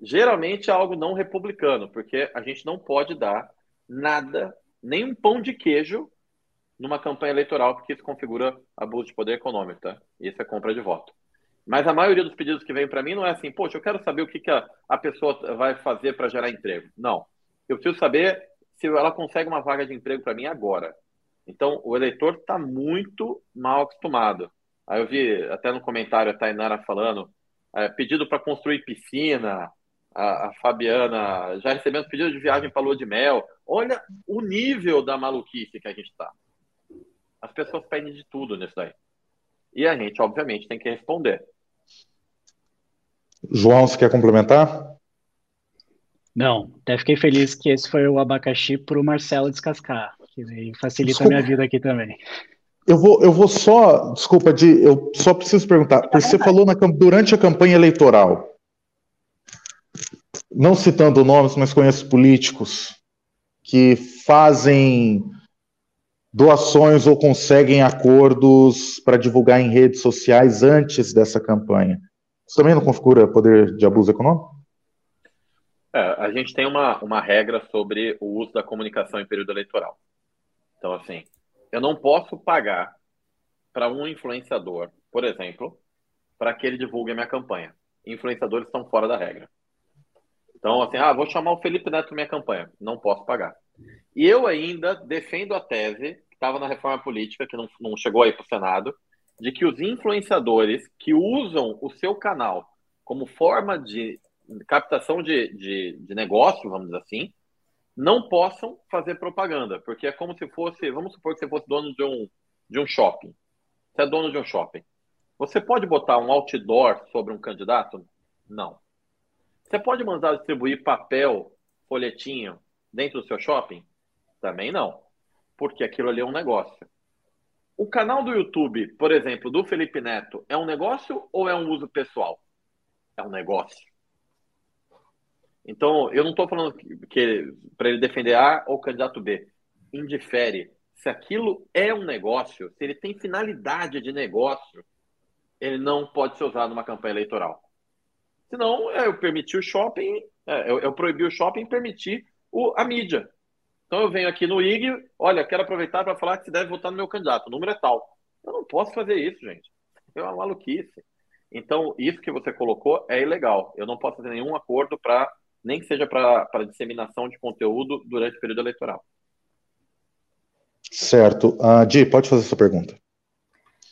geralmente é algo não republicano, porque a gente não pode dar nada, nem um pão de queijo numa campanha eleitoral, porque isso configura abuso de poder econômico, tá? Isso é compra de voto. Mas a maioria dos pedidos que vem para mim não é assim, poxa, eu quero saber o que, que a, a pessoa vai fazer para gerar emprego. Não. Eu preciso saber se ela consegue uma vaga de emprego para mim agora. Então, o eleitor está muito mal acostumado. Aí eu vi até no comentário a Tainara falando, é, pedido para construir piscina, a, a, Fabiana já recebendo pedido de viagem para lua de mel. Olha o nível da maluquice que a gente está. As pessoas pedem de tudo nisso daí. e a gente, obviamente, tem que responder. João, você quer complementar? Não, até fiquei feliz que esse foi o abacaxi para o Marcelo descascar, que facilita Desculpa. a minha vida aqui também. Eu vou, eu vou só, desculpa, de, eu só preciso perguntar, porque você falou na, durante a campanha eleitoral, não citando nomes, mas conheço políticos que fazem doações ou conseguem acordos para divulgar em redes sociais antes dessa campanha. Isso também não configura poder de abuso econômico? É, a gente tem uma, uma regra sobre o uso da comunicação em período eleitoral. Então, assim, eu não posso pagar para um influenciador, por exemplo, para que ele divulgue a minha campanha. Influenciadores estão fora da regra. Então, assim, ah, vou chamar o Felipe Neto minha campanha. Não posso pagar. E eu ainda defendo a tese, que estava na reforma política, que não, não chegou aí para o Senado, de que os influenciadores que usam o seu canal como forma de captação de, de, de negócio, vamos dizer assim, não possam fazer propaganda, porque é como se fosse, vamos supor que você fosse dono de um, de um shopping. Você é dono de um shopping. Você pode botar um outdoor sobre um candidato? Não. Você pode mandar distribuir papel, folhetinho dentro do seu shopping? Também não. Porque aquilo ali é um negócio. O canal do YouTube, por exemplo, do Felipe Neto, é um negócio ou é um uso pessoal? É um negócio. Então, eu não estou falando que, que para ele defender A ou candidato B. Indifere. Se aquilo é um negócio, se ele tem finalidade de negócio, ele não pode ser usado numa campanha eleitoral. Senão, é, eu permitir o shopping, é, eu, eu proibir o shopping permitir o, a mídia. Então, eu venho aqui no IG, olha, quero aproveitar para falar que você deve votar no meu candidato, o número é tal. Eu não posso fazer isso, gente. É uma maluquice. Então, isso que você colocou é ilegal. Eu não posso fazer nenhum acordo para nem que seja para disseminação de conteúdo durante o período eleitoral. Certo. Uh, Di, pode fazer essa pergunta.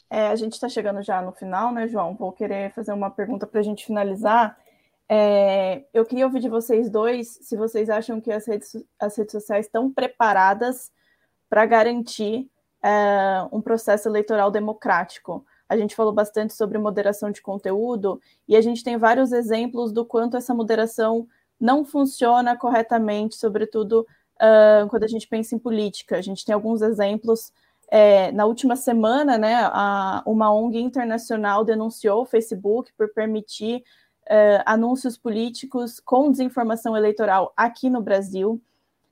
É, a gente está chegando já no final, né, João? Vou querer fazer uma pergunta para a gente finalizar. É, eu queria ouvir de vocês dois se vocês acham que as redes, as redes sociais estão preparadas para garantir é, um processo eleitoral democrático. A gente falou bastante sobre moderação de conteúdo e a gente tem vários exemplos do quanto essa moderação não funciona corretamente, sobretudo uh, quando a gente pensa em política. A gente tem alguns exemplos. É, na última semana, né, a, uma ONG internacional denunciou o Facebook por permitir uh, anúncios políticos com desinformação eleitoral aqui no Brasil.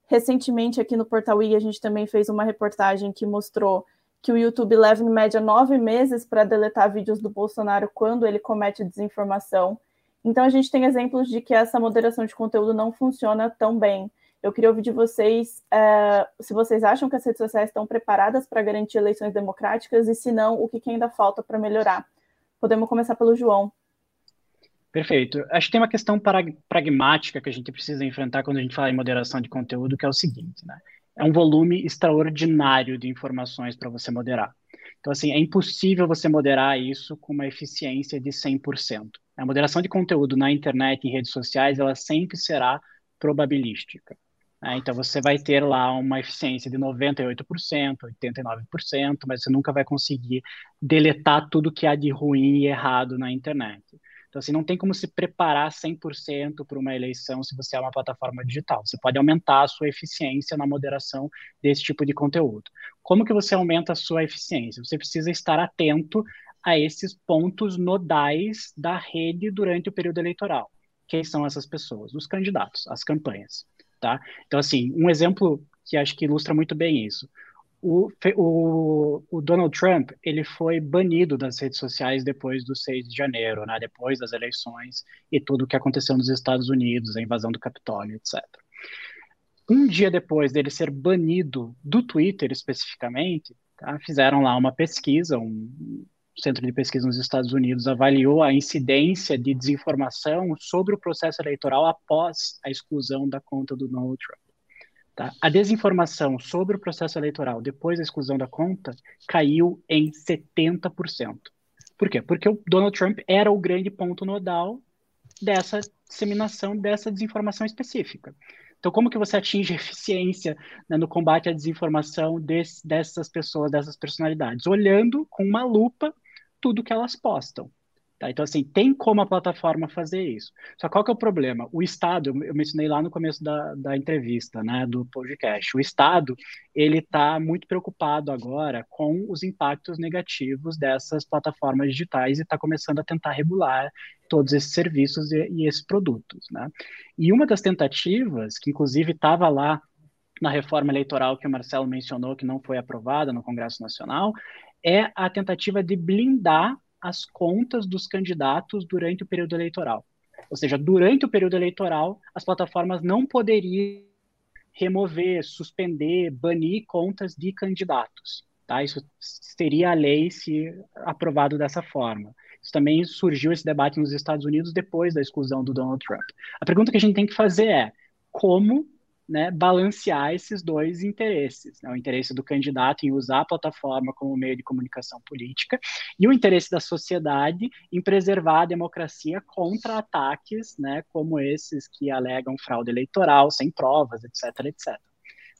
Recentemente, aqui no Portal I, a gente também fez uma reportagem que mostrou que o YouTube leva em média nove meses para deletar vídeos do Bolsonaro quando ele comete desinformação. Então, a gente tem exemplos de que essa moderação de conteúdo não funciona tão bem. Eu queria ouvir de vocês é, se vocês acham que as redes sociais estão preparadas para garantir eleições democráticas e, se não, o que, que ainda falta para melhorar. Podemos começar pelo João. Perfeito. Acho que tem uma questão pragmática que a gente precisa enfrentar quando a gente fala em moderação de conteúdo, que é o seguinte, né? É um volume extraordinário de informações para você moderar. Então, assim, é impossível você moderar isso com uma eficiência de 100%. A moderação de conteúdo na internet e em redes sociais, ela sempre será probabilística. Né? Então, você vai ter lá uma eficiência de 98%, 89%, mas você nunca vai conseguir deletar tudo que há de ruim e errado na internet. Então, assim, não tem como se preparar 100% para uma eleição se você é uma plataforma digital. Você pode aumentar a sua eficiência na moderação desse tipo de conteúdo. Como que você aumenta a sua eficiência? Você precisa estar atento a esses pontos nodais da rede durante o período eleitoral. Quem são essas pessoas? Os candidatos, as campanhas. Tá? Então, assim, um exemplo que acho que ilustra muito bem isso o, o, o, Donald Trump ele foi banido das redes sociais depois do 6 de janeiro, né, depois das eleições e tudo o que aconteceu nos Estados Unidos, a invasão do Capitólio, etc. Um dia depois dele ser banido do Twitter especificamente, tá, fizeram lá uma pesquisa, um centro de pesquisa nos Estados Unidos avaliou a incidência de desinformação sobre o processo eleitoral após a exclusão da conta do Donald Trump. Tá? A desinformação sobre o processo eleitoral depois da exclusão da conta caiu em 70%. Por quê? Porque o Donald Trump era o grande ponto nodal dessa disseminação dessa desinformação específica. Então, como que você atinge eficiência né, no combate à desinformação desse, dessas pessoas, dessas personalidades? Olhando com uma lupa tudo que elas postam. Tá? Então, assim, tem como a plataforma fazer isso. Só qual que é o problema? O Estado, eu mencionei lá no começo da, da entrevista, né, do podcast, o Estado, ele está muito preocupado agora com os impactos negativos dessas plataformas digitais e está começando a tentar regular todos esses serviços e, e esses produtos, né? E uma das tentativas, que inclusive estava lá na reforma eleitoral que o Marcelo mencionou, que não foi aprovada no Congresso Nacional, é a tentativa de blindar as contas dos candidatos durante o período eleitoral. Ou seja, durante o período eleitoral, as plataformas não poderiam remover, suspender, banir contas de candidatos. Tá? Isso seria a lei se aprovado dessa forma. Isso também surgiu esse debate nos Estados Unidos depois da exclusão do Donald Trump. A pergunta que a gente tem que fazer é como né, balancear esses dois interesses, né, o interesse do candidato em usar a plataforma como meio de comunicação política e o interesse da sociedade em preservar a democracia contra ataques, né, como esses que alegam fraude eleitoral sem provas, etc, etc.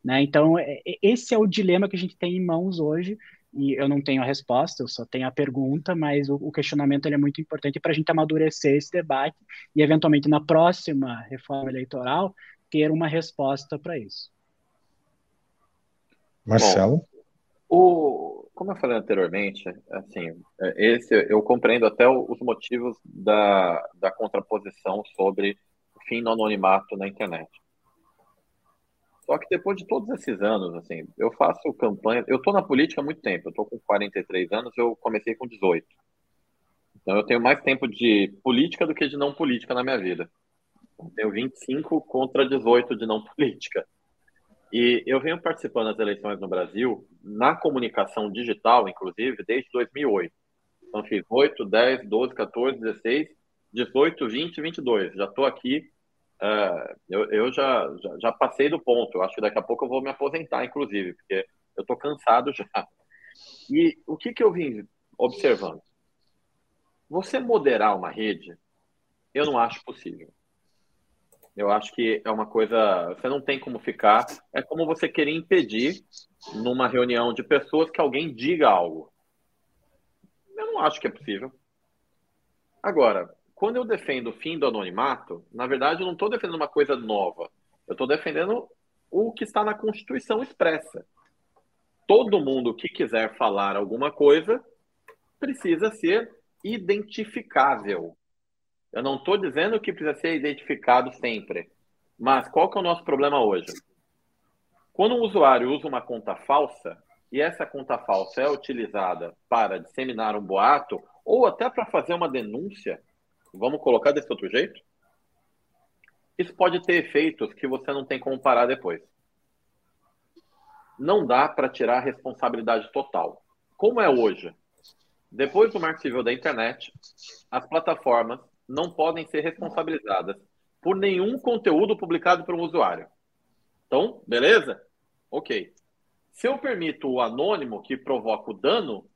Né? Então, é, é, esse é o dilema que a gente tem em mãos hoje e eu não tenho a resposta, eu só tenho a pergunta, mas o, o questionamento é muito importante para a gente amadurecer esse debate e, eventualmente, na próxima reforma eleitoral, ter uma resposta para isso. Marcelo? Bom, o, como eu falei anteriormente, assim, esse eu compreendo até os motivos da, da contraposição sobre o fim do anonimato na internet. Só que depois de todos esses anos, assim, eu faço campanha, eu estou na política há muito tempo, eu estou com 43 anos, eu comecei com 18. Então eu tenho mais tempo de política do que de não política na minha vida. Tenho 25 contra 18 de não política. E eu venho participando das eleições no Brasil, na comunicação digital, inclusive, desde 2008. Então, fiz 8, 10, 12, 14, 16, 18, 20, 22. Já estou aqui. Uh, eu eu já, já, já, passei do ponto. Acho que daqui a pouco eu vou me aposentar, inclusive, porque eu estou cansado já. E o que, que eu vim observando? Você moderar uma rede, eu não acho possível. Eu acho que é uma coisa. Você não tem como ficar. É como você querer impedir, numa reunião de pessoas, que alguém diga algo. Eu não acho que é possível. Agora, quando eu defendo o fim do anonimato, na verdade, eu não estou defendendo uma coisa nova. Eu estou defendendo o que está na Constituição expressa. Todo mundo que quiser falar alguma coisa precisa ser identificável. Eu não estou dizendo que precisa ser identificado sempre. Mas qual que é o nosso problema hoje? Quando um usuário usa uma conta falsa, e essa conta falsa é utilizada para disseminar um boato, ou até para fazer uma denúncia, vamos colocar desse outro jeito, isso pode ter efeitos que você não tem como parar depois. Não dá para tirar a responsabilidade total. Como é hoje? Depois do marco civil da internet, as plataformas não podem ser responsabilizadas por nenhum conteúdo publicado por um usuário. Então, beleza? Ok. Se eu permito o anônimo que provoca o dano,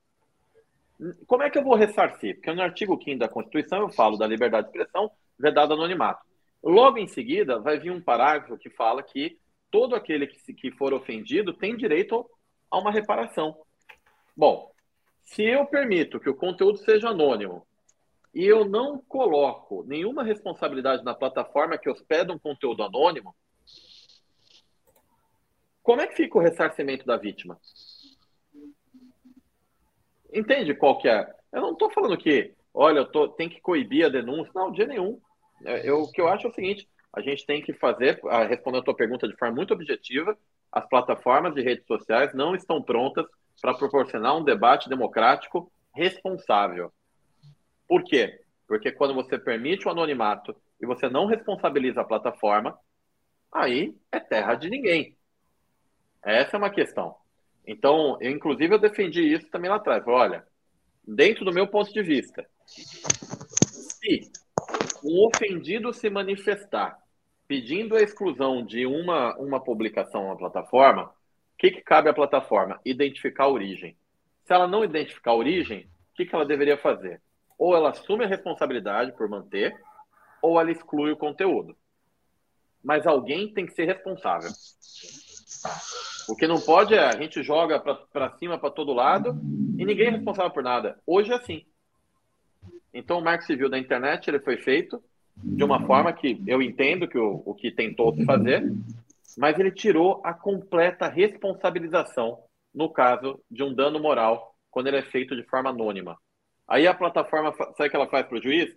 como é que eu vou ressarcir? Porque no artigo 5 da Constituição eu falo da liberdade de expressão vedado anonimato. Logo em seguida, vai vir um parágrafo que fala que todo aquele que, que for ofendido tem direito a uma reparação. Bom, se eu permito que o conteúdo seja anônimo e eu não coloco nenhuma responsabilidade na plataforma que hospeda um conteúdo anônimo, como é que fica o ressarcimento da vítima? Entende qual que é? Eu não estou falando que, olha, eu tô, tem que coibir a denúncia. Não, de nenhum. É, eu, o que eu acho é o seguinte, a gente tem que fazer, respondendo a tua pergunta de forma muito objetiva, as plataformas de redes sociais não estão prontas para proporcionar um debate democrático responsável. Por quê? Porque quando você permite o anonimato e você não responsabiliza a plataforma, aí é terra de ninguém. Essa é uma questão. Então, eu, inclusive, eu defendi isso também lá atrás. Olha, dentro do meu ponto de vista, se um ofendido se manifestar pedindo a exclusão de uma, uma publicação na plataforma, o que, que cabe à plataforma? Identificar a origem. Se ela não identificar a origem, o que, que ela deveria fazer? Ou ela assume a responsabilidade por manter, ou ela exclui o conteúdo. Mas alguém tem que ser responsável. O que não pode é a gente joga para cima para todo lado e ninguém é responsável por nada. Hoje é assim. Então, o Marco Civil da internet ele foi feito de uma forma que eu entendo que o, o que tentou se fazer, mas ele tirou a completa responsabilização no caso de um dano moral quando ele é feito de forma anônima. Aí a plataforma, sabe o que ela faz para o juiz?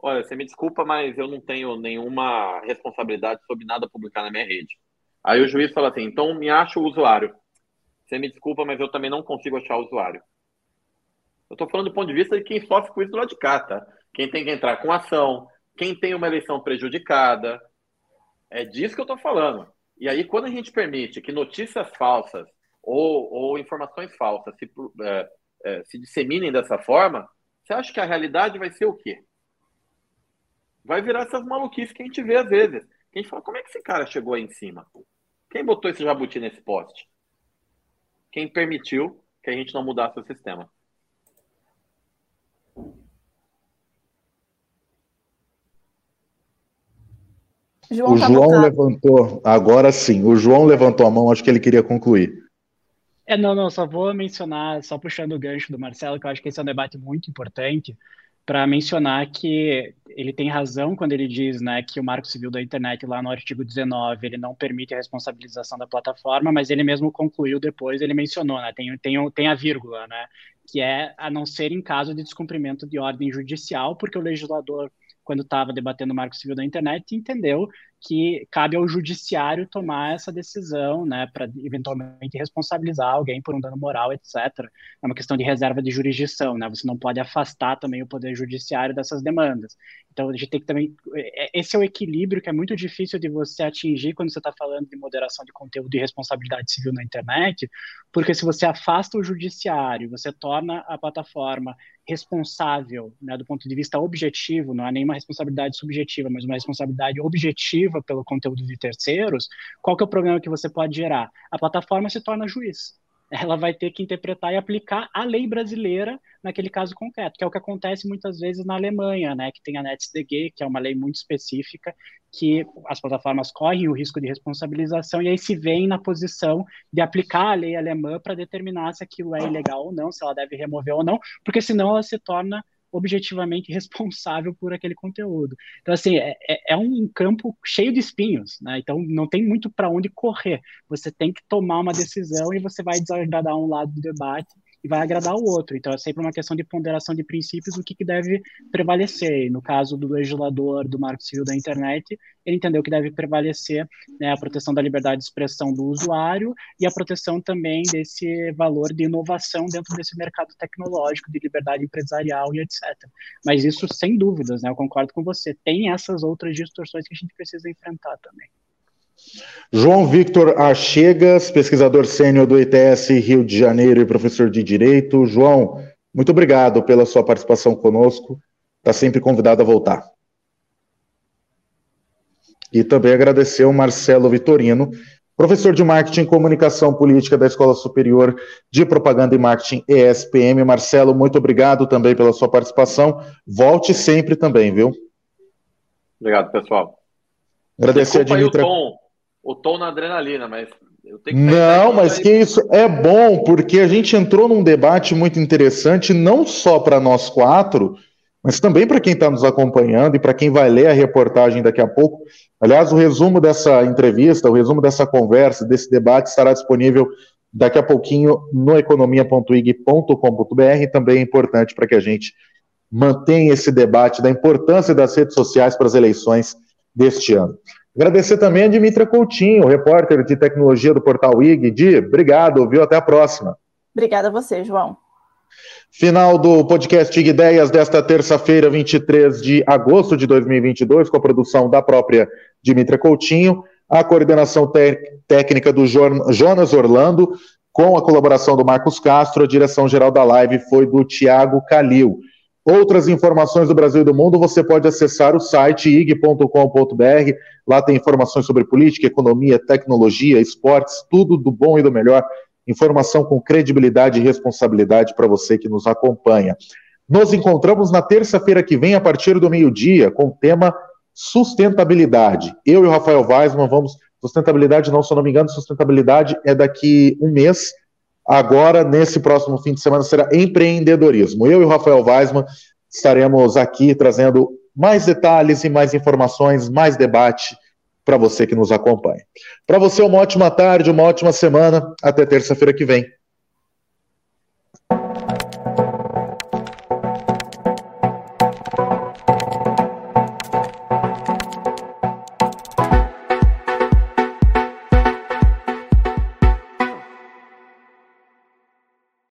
Olha, você me desculpa, mas eu não tenho nenhuma responsabilidade sobre nada publicar na minha rede. Aí o juiz fala assim, então me acha o usuário. Você me desculpa, mas eu também não consigo achar o usuário. Eu estou falando do ponto de vista de quem sofre com isso do lado de cá, tá? Quem tem que entrar com ação, quem tem uma eleição prejudicada. É disso que eu estou falando. E aí, quando a gente permite que notícias falsas ou, ou informações falsas se, é, é, se disseminem dessa forma, você acha que a realidade vai ser o quê? Vai virar essas maluquices que a gente vê às vezes. Que a gente fala, como é que esse cara chegou aí em cima? Quem botou esse jabuti nesse poste? Quem permitiu que a gente não mudasse o sistema? João o tá João levantou, agora sim, o João levantou a mão, acho que ele queria concluir. É, não, não, só vou mencionar, só puxando o gancho do Marcelo, que eu acho que esse é um debate muito importante, para mencionar que ele tem razão quando ele diz né, que o Marco Civil da Internet, lá no artigo 19, ele não permite a responsabilização da plataforma, mas ele mesmo concluiu depois, ele mencionou, né, tem, tem, tem a vírgula, né, que é a não ser em caso de descumprimento de ordem judicial, porque o legislador quando estava debatendo o Marco Civil da Internet, entendeu que cabe ao judiciário tomar essa decisão, né, para eventualmente responsabilizar alguém por um dano moral, etc. É uma questão de reserva de jurisdição, né? Você não pode afastar também o poder judiciário dessas demandas. Então a gente tem que também é, esse é o equilíbrio que é muito difícil de você atingir quando você está falando de moderação de conteúdo e responsabilidade civil na internet, porque se você afasta o judiciário, você torna a plataforma responsável, né, do ponto de vista objetivo, não é nenhuma responsabilidade subjetiva, mas uma responsabilidade objetiva pelo conteúdo de terceiros, qual que é o problema que você pode gerar? A plataforma se torna juiz ela vai ter que interpretar e aplicar a lei brasileira naquele caso concreto, que é o que acontece muitas vezes na Alemanha, né, que tem a NetzDG, que é uma lei muito específica, que as plataformas correm o risco de responsabilização e aí se veem na posição de aplicar a lei alemã para determinar se aquilo é ilegal ou não, se ela deve remover ou não, porque senão ela se torna objetivamente responsável por aquele conteúdo. Então, assim, é, é, é um campo cheio de espinhos, né? Então, não tem muito para onde correr. Você tem que tomar uma decisão e você vai desagradar um lado do debate e vai agradar o outro. Então, é sempre uma questão de ponderação de princípios, o que, que deve prevalecer. E no caso do legislador do Marco Civil da Internet, ele entendeu que deve prevalecer né, a proteção da liberdade de expressão do usuário e a proteção também desse valor de inovação dentro desse mercado tecnológico, de liberdade empresarial e etc. Mas isso, sem dúvidas, né, eu concordo com você, tem essas outras distorções que a gente precisa enfrentar também. João Victor Achegas, pesquisador sênior do ITS Rio de Janeiro e professor de Direito. João, muito obrigado pela sua participação conosco. Está sempre convidado a voltar. E também agradecer ao Marcelo Vitorino, professor de Marketing e Comunicação Política da Escola Superior de Propaganda e Marketing ESPM. Marcelo, muito obrigado também pela sua participação. Volte sempre também, viu? Obrigado, pessoal. Agradecer Desculpa a Dimitra o tom na adrenalina, mas eu tenho que Não, mas que isso é bom, porque a gente entrou num debate muito interessante, não só para nós quatro, mas também para quem está nos acompanhando e para quem vai ler a reportagem daqui a pouco. Aliás, o resumo dessa entrevista, o resumo dessa conversa, desse debate estará disponível daqui a pouquinho no economia.ig.com.br. Também é importante para que a gente mantenha esse debate da importância das redes sociais para as eleições deste ano. Agradecer também a Dimitra Coutinho, repórter de tecnologia do portal IG. Di, obrigado, viu? Até a próxima. Obrigada a você, João. Final do podcast IG Ideias desta terça-feira, 23 de agosto de 2022, com a produção da própria Dimitra Coutinho, a coordenação técnica do Jonas Orlando, com a colaboração do Marcos Castro, a direção geral da live foi do Tiago Calil. Outras informações do Brasil e do mundo você pode acessar o site ig.com.br. Lá tem informações sobre política, economia, tecnologia, esportes, tudo do bom e do melhor. Informação com credibilidade e responsabilidade para você que nos acompanha. Nos encontramos na terça-feira que vem, a partir do meio-dia, com o tema sustentabilidade. Eu e o Rafael Weisman vamos. Sustentabilidade, não, se eu não me engano, sustentabilidade é daqui um mês Agora, nesse próximo fim de semana, será empreendedorismo. Eu e o Rafael Weisman estaremos aqui trazendo mais detalhes e mais informações, mais debate para você que nos acompanha. Para você, uma ótima tarde, uma ótima semana. Até terça-feira que vem.